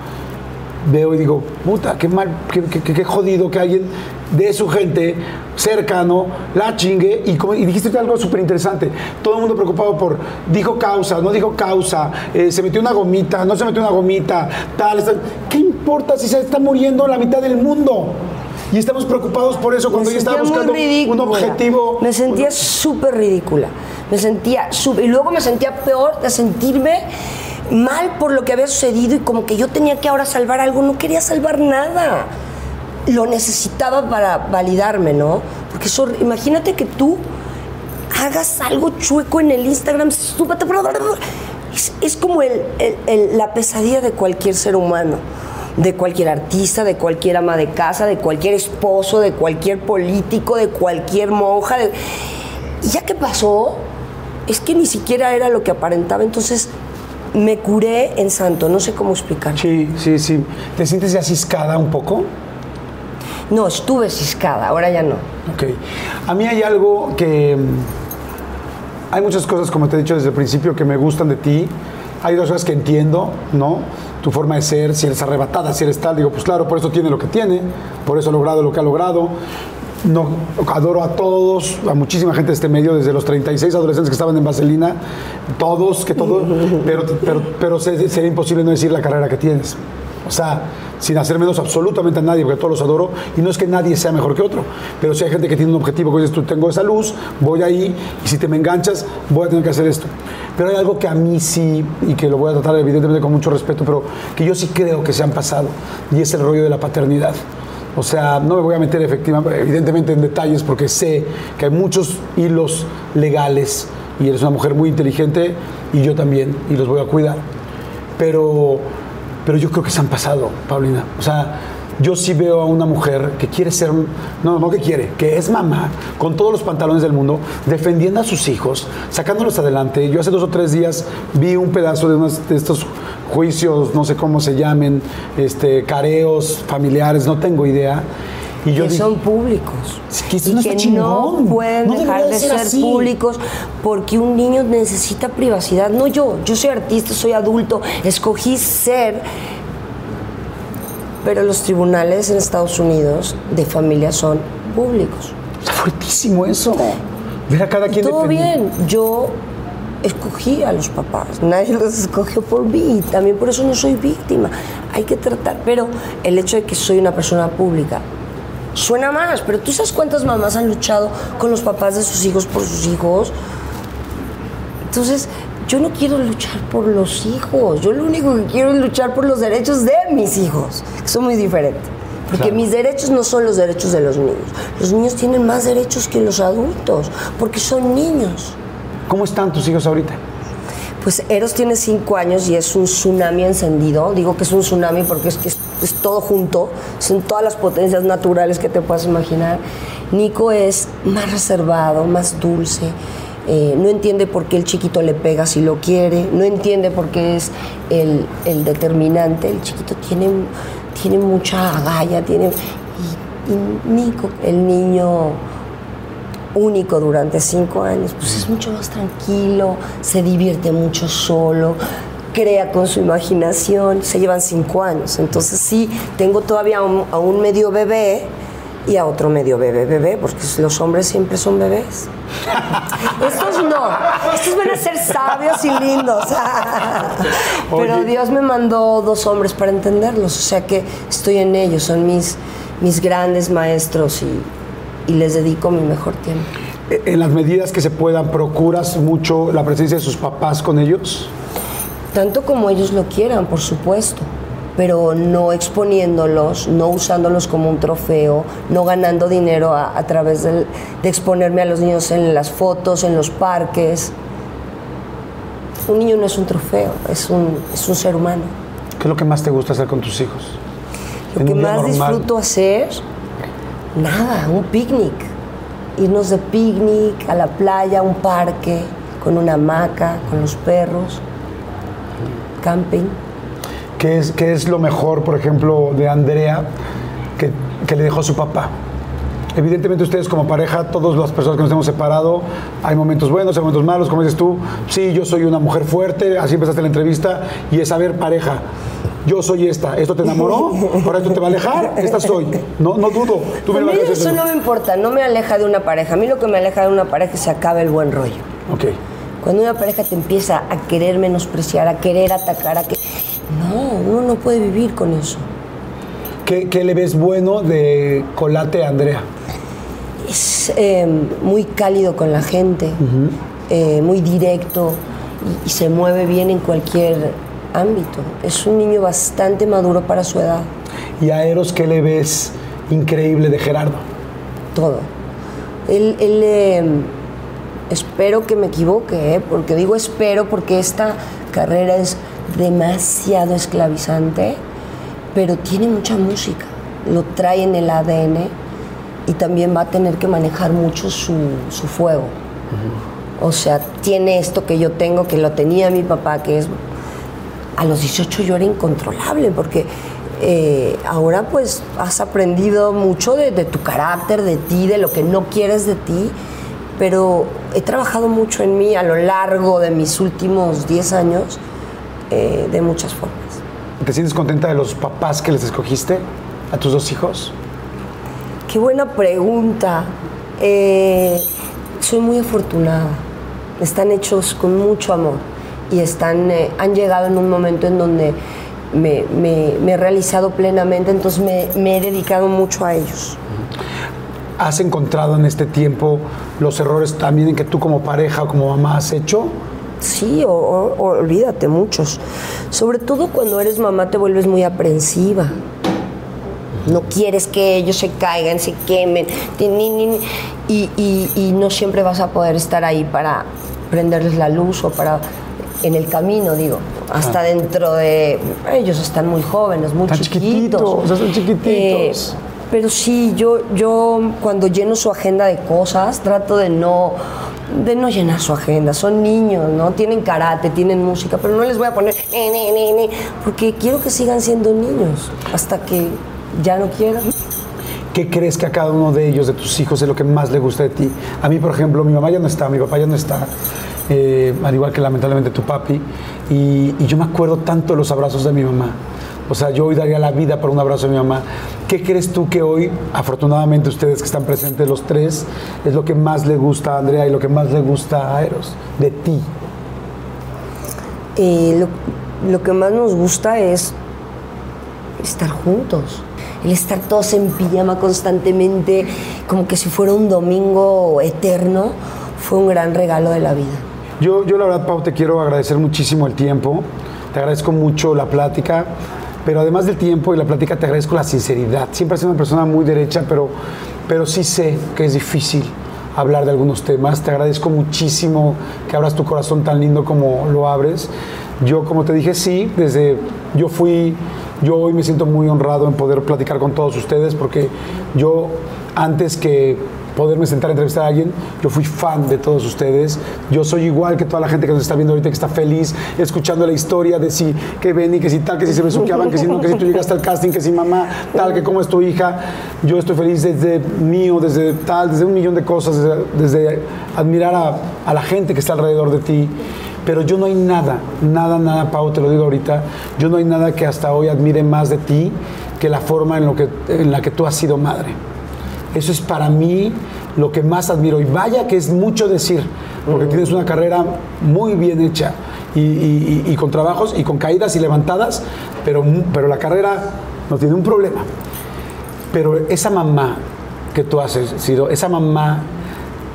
veo y digo, puta, qué mal, qué, qué- jodido que alguien de su gente cercano la chingue. Y, como, y dijiste algo súper interesante. Todo el mundo preocupado por, dijo causa, no dijo causa, eh, se metió una gomita, no se metió una gomita, tal, está- ¿Qué importa si se está muriendo la mitad del mundo? Y estamos preocupados por eso cuando ella estaba buscando un objetivo. Me sentía súper ridícula. Me sentía súper- Y luego me sentía peor de sentirme mal por lo que había sucedido y como que yo tenía que ahora salvar algo. No quería salvar nada. Lo necesitaba para validarme, ¿no? Porque eso, imagínate que tú hagas algo chueco en el Instagram, es, es como el- la pesadilla de cualquier ser humano, de cualquier artista, de cualquier ama de casa, de cualquier esposo, de cualquier político, de cualquier monja. Y ya que pasó, es que ni siquiera era lo que aparentaba, entonces me curé en santo, no sé cómo explicar. Sí, sí, sí. ¿Te sientes ya ciscada un poco? No, estuve ciscada, ahora ya no. Ok. A mí hay algo que... mm, Hay muchas cosas, como te he dicho desde el principio, que me gustan de ti. Hay dos cosas que entiendo, ¿no? Tu forma de ser, si eres arrebatada, si eres tal. Digo, pues claro, por eso tiene lo que tiene, por eso ha logrado lo que ha logrado. No, adoro a todos, a muchísima gente de este medio, desde los 36 adolescentes que estaban en Vaselina, todos, que todos, pero, pero, pero se- sería imposible no decir la carrera que tienes. O sea, sin hacer menos absolutamente a nadie, porque todos los adoro, y no es que nadie sea mejor que otro, pero si hay gente que tiene un objetivo, que dices tú, tengo esa luz, voy ahí, y si te me enganchas, voy a tener que hacer esto. Pero hay algo que a mí sí, y que lo voy a tratar evidentemente con mucho respeto, pero que yo sí creo que se han pasado, y es el rollo de la paternidad. O sea, no me voy a meter efectivamente, evidentemente en detalles porque sé que hay muchos hilos legales y eres una mujer muy inteligente y yo también y los voy a cuidar. Pero, pero yo creo que se han pasado, Paulina. O sea, yo sí veo a una mujer que quiere ser, no, no que quiere, que es mamá, con todos los pantalones del mundo, defendiendo a sus hijos, sacándolos adelante. Yo hace dos o tres días vi un pedazo de, unos, de estos juicios, no sé cómo se llamen, este, careos familiares, no tengo idea. Y yo que dije, son públicos. Que y no que chingón. no pueden No dejar de ser ser, así. públicos porque un niño necesita privacidad. No yo, yo soy artista, soy adulto, escogí ser. Pero los tribunales en Estados Unidos de familia son públicos. Está fuertísimo eso. Ver a cada quien Todo bien, yo escogí a los papás, nadie los escogió por mí, y también por eso no soy víctima. Hay que tratar, pero el hecho de que soy una persona pública suena más, pero tú sabes cuántas mamás han luchado con los papás de sus hijos por sus hijos. Entonces, yo no quiero luchar por los hijos, yo lo único que quiero es luchar por los derechos de mis hijos, que son muy diferentes. Porque Claro. mis derechos no son los derechos de los niños. Los niños tienen más derechos que los adultos, porque son niños. ¿Cómo están tus hijos ahorita? Pues Eros tiene cinco años y es un tsunami encendido. Digo que es un tsunami porque es que es, es todo junto. Son todas las potencias naturales que te puedas imaginar. Nico es más reservado, más dulce. Eh, no entiende por qué el chiquito le pega si lo quiere. No entiende por qué es el, el determinante. El chiquito tiene, tiene mucha agalla. Tiene, y, Nico, el niño único durante cinco años, pues es mucho más tranquilo, se divierte mucho solo, crea con su imaginación, se llevan cinco años. Entonces sí, tengo todavía a un medio bebé y a otro medio bebé bebé, porque los hombres siempre son bebés. Estos no, estos van a ser sabios y lindos. Pero Oye. Dios me mandó dos hombres para entenderlos, o sea que estoy en ellos, son mis, mis grandes maestros y, y les dedico mi mejor tiempo. Eh, En las medidas que se puedan, ¿procuras mucho la presencia de sus papás con ellos? Tanto como ellos lo quieran, por supuesto, pero no exponiéndolos, no usándolos como un trofeo, no ganando dinero a, a través del- de exponerme a los niños en las fotos, en los parques. Un niño no es un trofeo, es un, es un ser humano. ¿Qué es lo que más te gusta hacer con tus hijos? Lo que más normal. disfruto hacer, nada, un picnic. Irnos de picnic a la playa, a un parque, con una hamaca, con los perros, camping. ¿Qué es, qué es lo mejor, por ejemplo, de Andrea que, que le dejó su papá? Evidentemente ustedes como pareja, todas las personas que nos hemos separado, hay momentos buenos, hay momentos malos, como dices tú, sí, yo soy una mujer fuerte, así empezaste la entrevista, y es, a ver, pareja, yo soy esta, ¿esto te enamoró? ¿Por esto te va a alejar? Esta soy, no, no dudo. Tú me A mí eso no me importa, no me aleja de una pareja. A mí lo que me aleja de una pareja es que se acabe el buen rollo. Ok. Cuando una pareja te empieza a querer menospreciar, a querer atacar, a que... No, uno no puede vivir con eso. ¿Qué, qué le ves bueno de Colate a Andrea? Es eh, muy cálido con la gente, eh, muy directo y, y se mueve bien en cualquier ámbito. Es un niño bastante maduro para su edad, Y a Eros, ¿qué le ves increíble de Gerardo? todo. Él, él, eh, espero que me equivoque, ¿eh? porque digo espero porque esta carrera es demasiado esclavizante, pero tiene mucha música, lo trae en el ADN y también va a tener que manejar mucho su, su fuego. O sea, tiene esto que yo tengo, que lo tenía mi papá, que es... A los 18 yo era incontrolable porque eh, ahora pues has aprendido mucho de, de tu carácter, de ti, de lo que no quieres de ti, pero he trabajado mucho en mí a lo largo de mis últimos 10 años eh, de muchas formas. ¿Te sientes contenta de los papás que les escogiste a tus dos hijos? Qué buena pregunta. Eh, soy muy afortunada. Están hechos con mucho amor y están, eh, han llegado en un momento en donde me, me- me he realizado plenamente, entonces me, me he dedicado mucho a ellos. ¿Has encontrado en este tiempo los errores también en que tú como pareja o como mamá has hecho? Sí, o- olvídate, muchos. Sobre todo cuando eres mamá te vuelves muy aprensiva. No quieres que ellos se caigan, se quemen, y, y- y no siempre vas a poder estar ahí para prenderles la luz o para en el camino, digo, hasta dentro de ellos están muy jóvenes, muy Están chiquitos, chiquititos, son chiquititos. Eh, pero sí, yo, yo cuando lleno su agenda de cosas, trato de no, de no llenar su agenda. Son niños, ¿no? Tienen karate, tienen música, pero no les voy a poner, "Ne, ne, ne, ne", porque quiero que sigan siendo niños hasta que ya no quieran. ¿Qué crees que a cada uno de ellos, de tus hijos, es lo que más le gusta de ti? A mí, por ejemplo, mi mamá ya no está, mi papá ya no está, eh, al igual que lamentablemente tu papi, y, y yo me acuerdo tanto de los abrazos de mi mamá. O sea, yo hoy daría la vida por un abrazo de mi mamá. ¿Qué crees tú que hoy, afortunadamente ustedes que están presentes los tres, es lo que más le gusta a Andrea y lo que más le gusta a Eros de ti? Eh, lo, lo que más nos gusta es estar juntos. El estar todos en pijama constantemente, como que si fuera un domingo eterno, fue un gran regalo de la vida. Yo, yo la verdad, Pau, te quiero agradecer muchísimo el tiempo, te agradezco mucho la plática, pero además del tiempo y la plática, te agradezco la sinceridad. Siempre has sido una persona muy derecha, pero, pero sí sé que es difícil hablar de algunos temas. Te agradezco muchísimo que abras tu corazón tan lindo como lo abres. Yo, como te dije, sí, desde yo fui, yo hoy me siento muy honrado en poder platicar con todos ustedes porque yo, antes que poderme sentar a entrevistar a alguien. Yo fui fan de todos ustedes. Yo soy igual que toda la gente que nos está viendo ahorita, que está feliz escuchando la historia de si que ven y que si tal, que si se besuqueaban, que si no, que si tú llegaste al casting, que si mamá, tal, que cómo es tu hija. Yo estoy feliz desde mío, desde tal, desde un millón de cosas, desde, desde admirar a, a la gente que está alrededor de ti. Pero yo no hay nada, nada, nada, Pau, te lo digo ahorita, yo no hay nada que hasta hoy admire más de ti que la forma en, lo que, en la que tú has sido madre. Eso es para mí lo que más admiro. Y vaya que es mucho decir, porque tienes una carrera muy bien hecha y, y- y- y con trabajos y con caídas y levantadas, pero, pero la carrera no tiene un problema. Pero esa mamá que tú haces, Ciro, esa mamá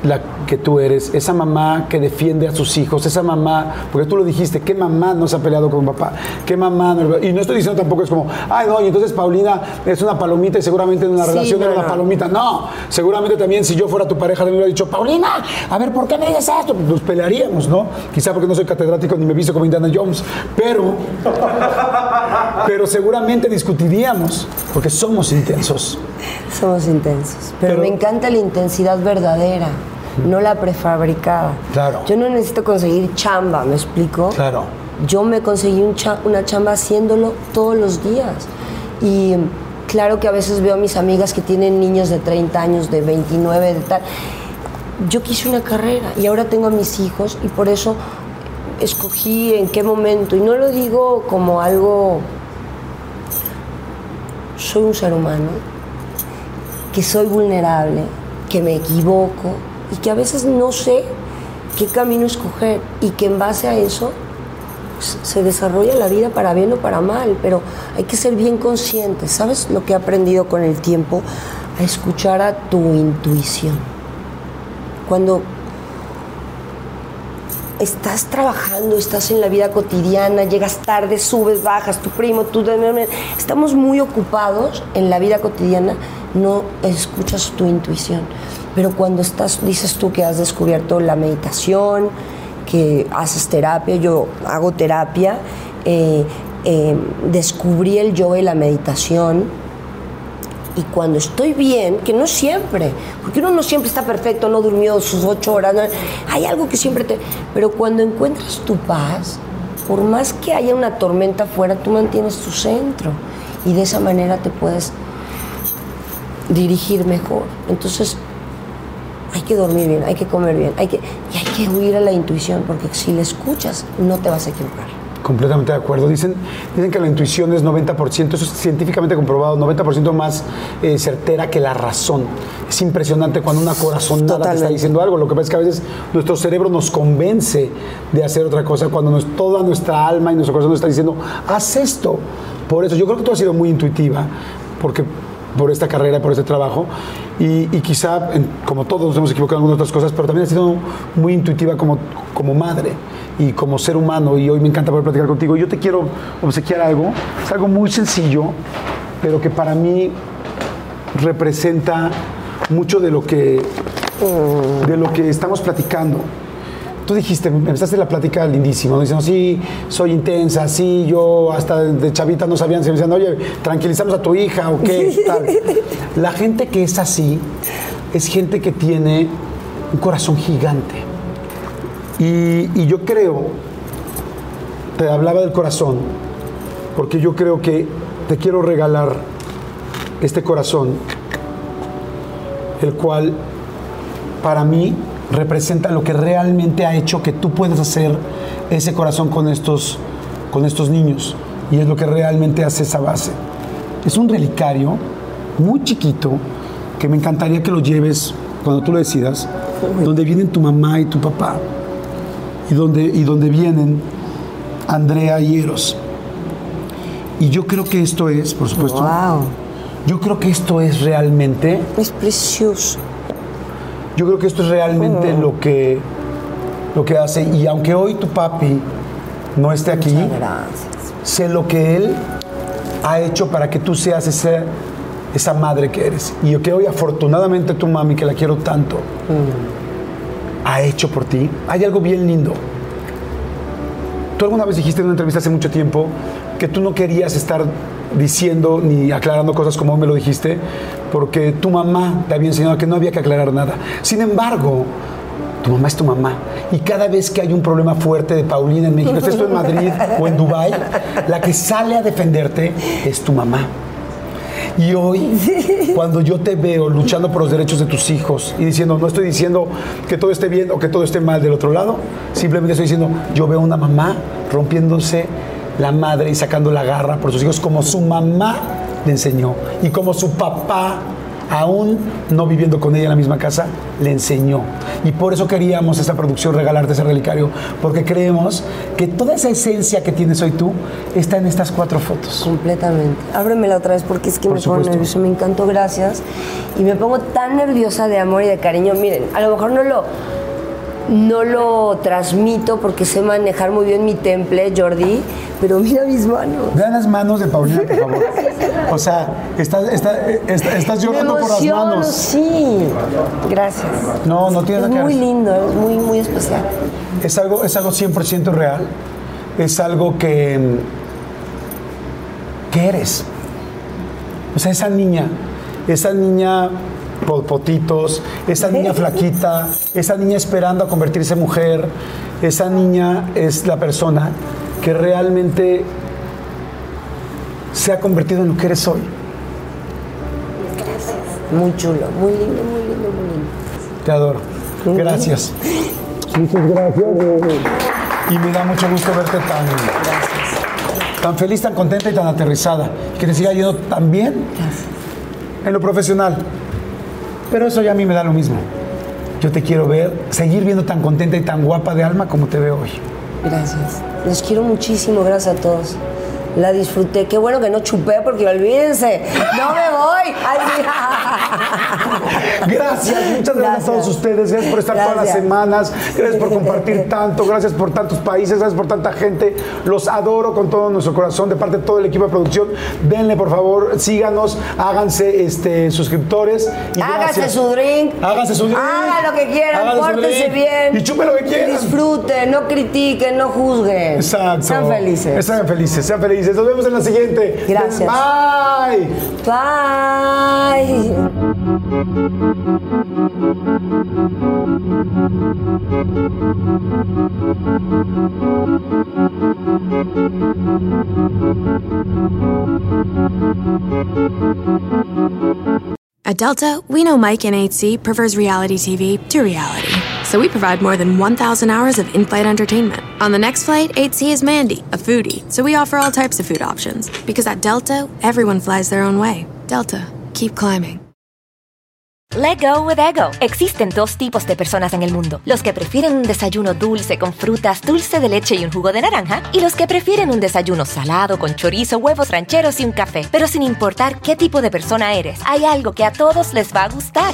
la que tú eres, esa mamá que defiende a sus hijos, esa mamá, porque tú lo dijiste, ¿qué mamá no se ha peleado con papá? ¿Qué mamá no? Y no estoy diciendo tampoco es como, ay no, y entonces Paulina es una palomita y seguramente en una Sí, relación no, era una no. palomita. No, seguramente también si yo fuera tu pareja me hubiera dicho, Paulina, a ver, ¿por qué me dices esto? Nos pelearíamos, ¿no? Quizá porque no soy catedrático ni me visto como Indiana Jones, pero, pero seguramente discutiríamos, porque somos intensos. Somos intensos. Pero, Pero- me encanta la intensidad verdadera, no la prefabricada. Claro. Yo no necesito conseguir chamba, ¿me explico? Claro. Yo me conseguí un cha- una chamba haciéndolo todos los días. Y claro que a veces veo a mis amigas que tienen niños de 30 años, de 29, de tal. Yo quise una carrera y ahora tengo a mis hijos y por eso escogí en qué momento. Y no lo digo como algo... Soy un ser humano que soy vulnerable, que me equivoco y que a veces no sé qué camino escoger y que en base a eso se desarrolla la vida para bien o para mal, pero hay que ser bien consciente. ¿Sabes lo que he aprendido con el tiempo? A escuchar a tu intuición. Cuando estás trabajando, estás en la vida cotidiana, llegas tarde, subes, bajas, tu primo, tú... Estamos muy ocupados en la vida cotidiana, no escuchas tu intuición. Pero cuando estás, dices tú que has descubierto la meditación, que haces terapia, yo hago terapia, eh, eh, descubrí el yoga y la meditación, y cuando estoy bien, que no siempre, porque uno no siempre está perfecto, no durmió sus ocho horas, hay algo que siempre te... Pero cuando encuentras tu paz, por más que haya una tormenta afuera, tú mantienes tu centro y de esa manera te puedes dirigir mejor. Entonces, hay que dormir bien, hay que comer bien, hay que, y hay que huir a la intuición, porque si la escuchas, no te vas a equivocar. Completamente de acuerdo. Dicen, dicen que la intuición es 90%, eso es científicamente comprobado, 90% más eh, certera que la razón. Es impresionante cuando una corazonada te está diciendo algo. Lo que pasa es que a veces nuestro cerebro nos convence de hacer otra cosa cuando nos- toda nuestra alma y nuestro corazón nos está diciendo, haz esto. Por eso, yo creo que tú has sido muy intuitiva, porque por esta carrera, por este trabajo, y, y quizá, en- como todos nos hemos equivocado en algunas otras cosas, pero también has sido muy intuitiva como, como madre y como ser humano, y hoy me encanta poder platicar contigo. Yo te quiero obsequiar algo, es algo muy sencillo, pero que para mí representa mucho de lo que, de lo que estamos platicando. Tú dijiste, me empezaste la plática lindísima, diciendo, sí, soy intensa, sí, yo hasta de chavita no sabían, se me decían, oye, tranquilizamos a tu hija o qué, tal. La gente que es así es gente que tiene un corazón gigante. Y, y yo creo, te hablaba del corazón, porque yo creo que te quiero regalar este corazón, el cual para mí representa lo que realmente ha hecho que tú puedas hacer ese corazón con estos, con estos niños. Y es lo que realmente hace esa base. Es un relicario muy chiquito que me encantaría que lo lleves cuando tú lo decidas, donde vienen tu mamá y tu papá, y donde, y donde vienen Andrea y Eros. Y yo creo que esto es, por supuesto, Wow. yo creo que esto es realmente Es precioso. Yo creo que esto es realmente lo que lo que hace y aunque hoy tu papi no esté aquí, sé lo que él ha hecho para que tú seas ese- esa madre que eres. Y yo que hoy afortunadamente tu mami, que la quiero tanto, ha hecho por ti. Hay algo bien lindo. Tú alguna vez dijiste en una entrevista hace mucho tiempo que tú no querías estar diciendo ni aclarando cosas como me lo dijiste, porque tu mamá te había enseñado que no había que aclarar nada. Sin embargo, tu mamá es tu mamá. Y cada vez que hay un problema fuerte de Paulina en México, estés tú en Madrid o en Dubái, la que sale a defenderte es tu mamá. Y hoy, cuando yo te veo luchando por los derechos de tus hijos y diciendo, no estoy diciendo que todo esté bien o que todo esté mal del otro lado, simplemente estoy diciendo, yo veo una mamá rompiéndose la madre y sacando la garra por sus hijos como su mamá le enseñó y como su papá aún no viviendo con ella en la misma casa, le enseñó. Y por eso queríamos esta producción regalarte ese relicario, porque creemos que toda esa esencia que tienes hoy tú está en estas cuatro fotos. Completamente. Ábremela otra vez porque es que Por me pongo nerviosa. Me encantó, gracias. Y me pongo tan nerviosa de amor y de cariño. Miren, a lo mejor no lo, no lo transmito porque sé manejar muy bien mi temple, Jordi, pero mira mis manos. Vean las manos de Paulina, por favor. O sea, estás, está- está- estás Me llorando por las manos. sí. Gracias. No, no tiene Es nada que muy ver. lindo, es muy, muy especial. Es algo, es algo 100% real. Es algo que, que eres. O sea, esa niña, esa niña potitos, esa niña flaquita, esa niña esperando a convertirse en mujer, esa niña es la persona que realmente se ha convertido en lo que eres hoy. Muy chulo, muy lindo, muy lindo, muy lindo. Te adoro. Gracias. Muchas gracias. Y me da mucho gusto verte tan, tan feliz, tan contenta y tan aterrizada. Que te siga yendo tan bien en lo profesional. Pero eso ya a mí me da lo mismo. Yo te quiero ver, seguir viendo tan contenta y tan guapa de alma como te veo hoy. Gracias. Los quiero muchísimo, gracias a todos. La disfruté. Qué bueno que no chupé porque olvídense. No me voy. Ay. Gracias, muchas gracias, a todos ustedes. Gracias por estar todas las semanas. Gracias por compartir tanto. Gracias por tantos países. Gracias por tanta gente. Los adoro con todo nuestro corazón. De parte de todo el equipo de producción, denle por favor, síganos, háganse este, suscriptores. Y Hágase gracias. su drink. Háganse su drink. Hagan lo que quieran, Háganse pórtense bien. Y chupen lo que quieran. Disfruten, no critiquen, no juzguen. Exacto. Sean felices. Sean felices, sean felices. Nos vemos en la siguiente. Gracias. Bye. Bye. At Delta, we know Mike in 8C prefers reality TV to reality. So we provide more than 1,000 hours of in flight entertainment. On the next flight, 8C is Mandy, a foodie. So we offer all types of food options. Because at Delta, everyone flies their own way. Delta, keep climbing. Let go with ego. Existen dos tipos de personas en el mundo: los que prefieren un desayuno dulce con frutas, dulce de leche y un jugo de naranja, y los que prefieren un desayuno salado con chorizo, huevos rancheros y un café. Pero sin importar qué tipo de persona eres, hay algo que a todos les va a gustar.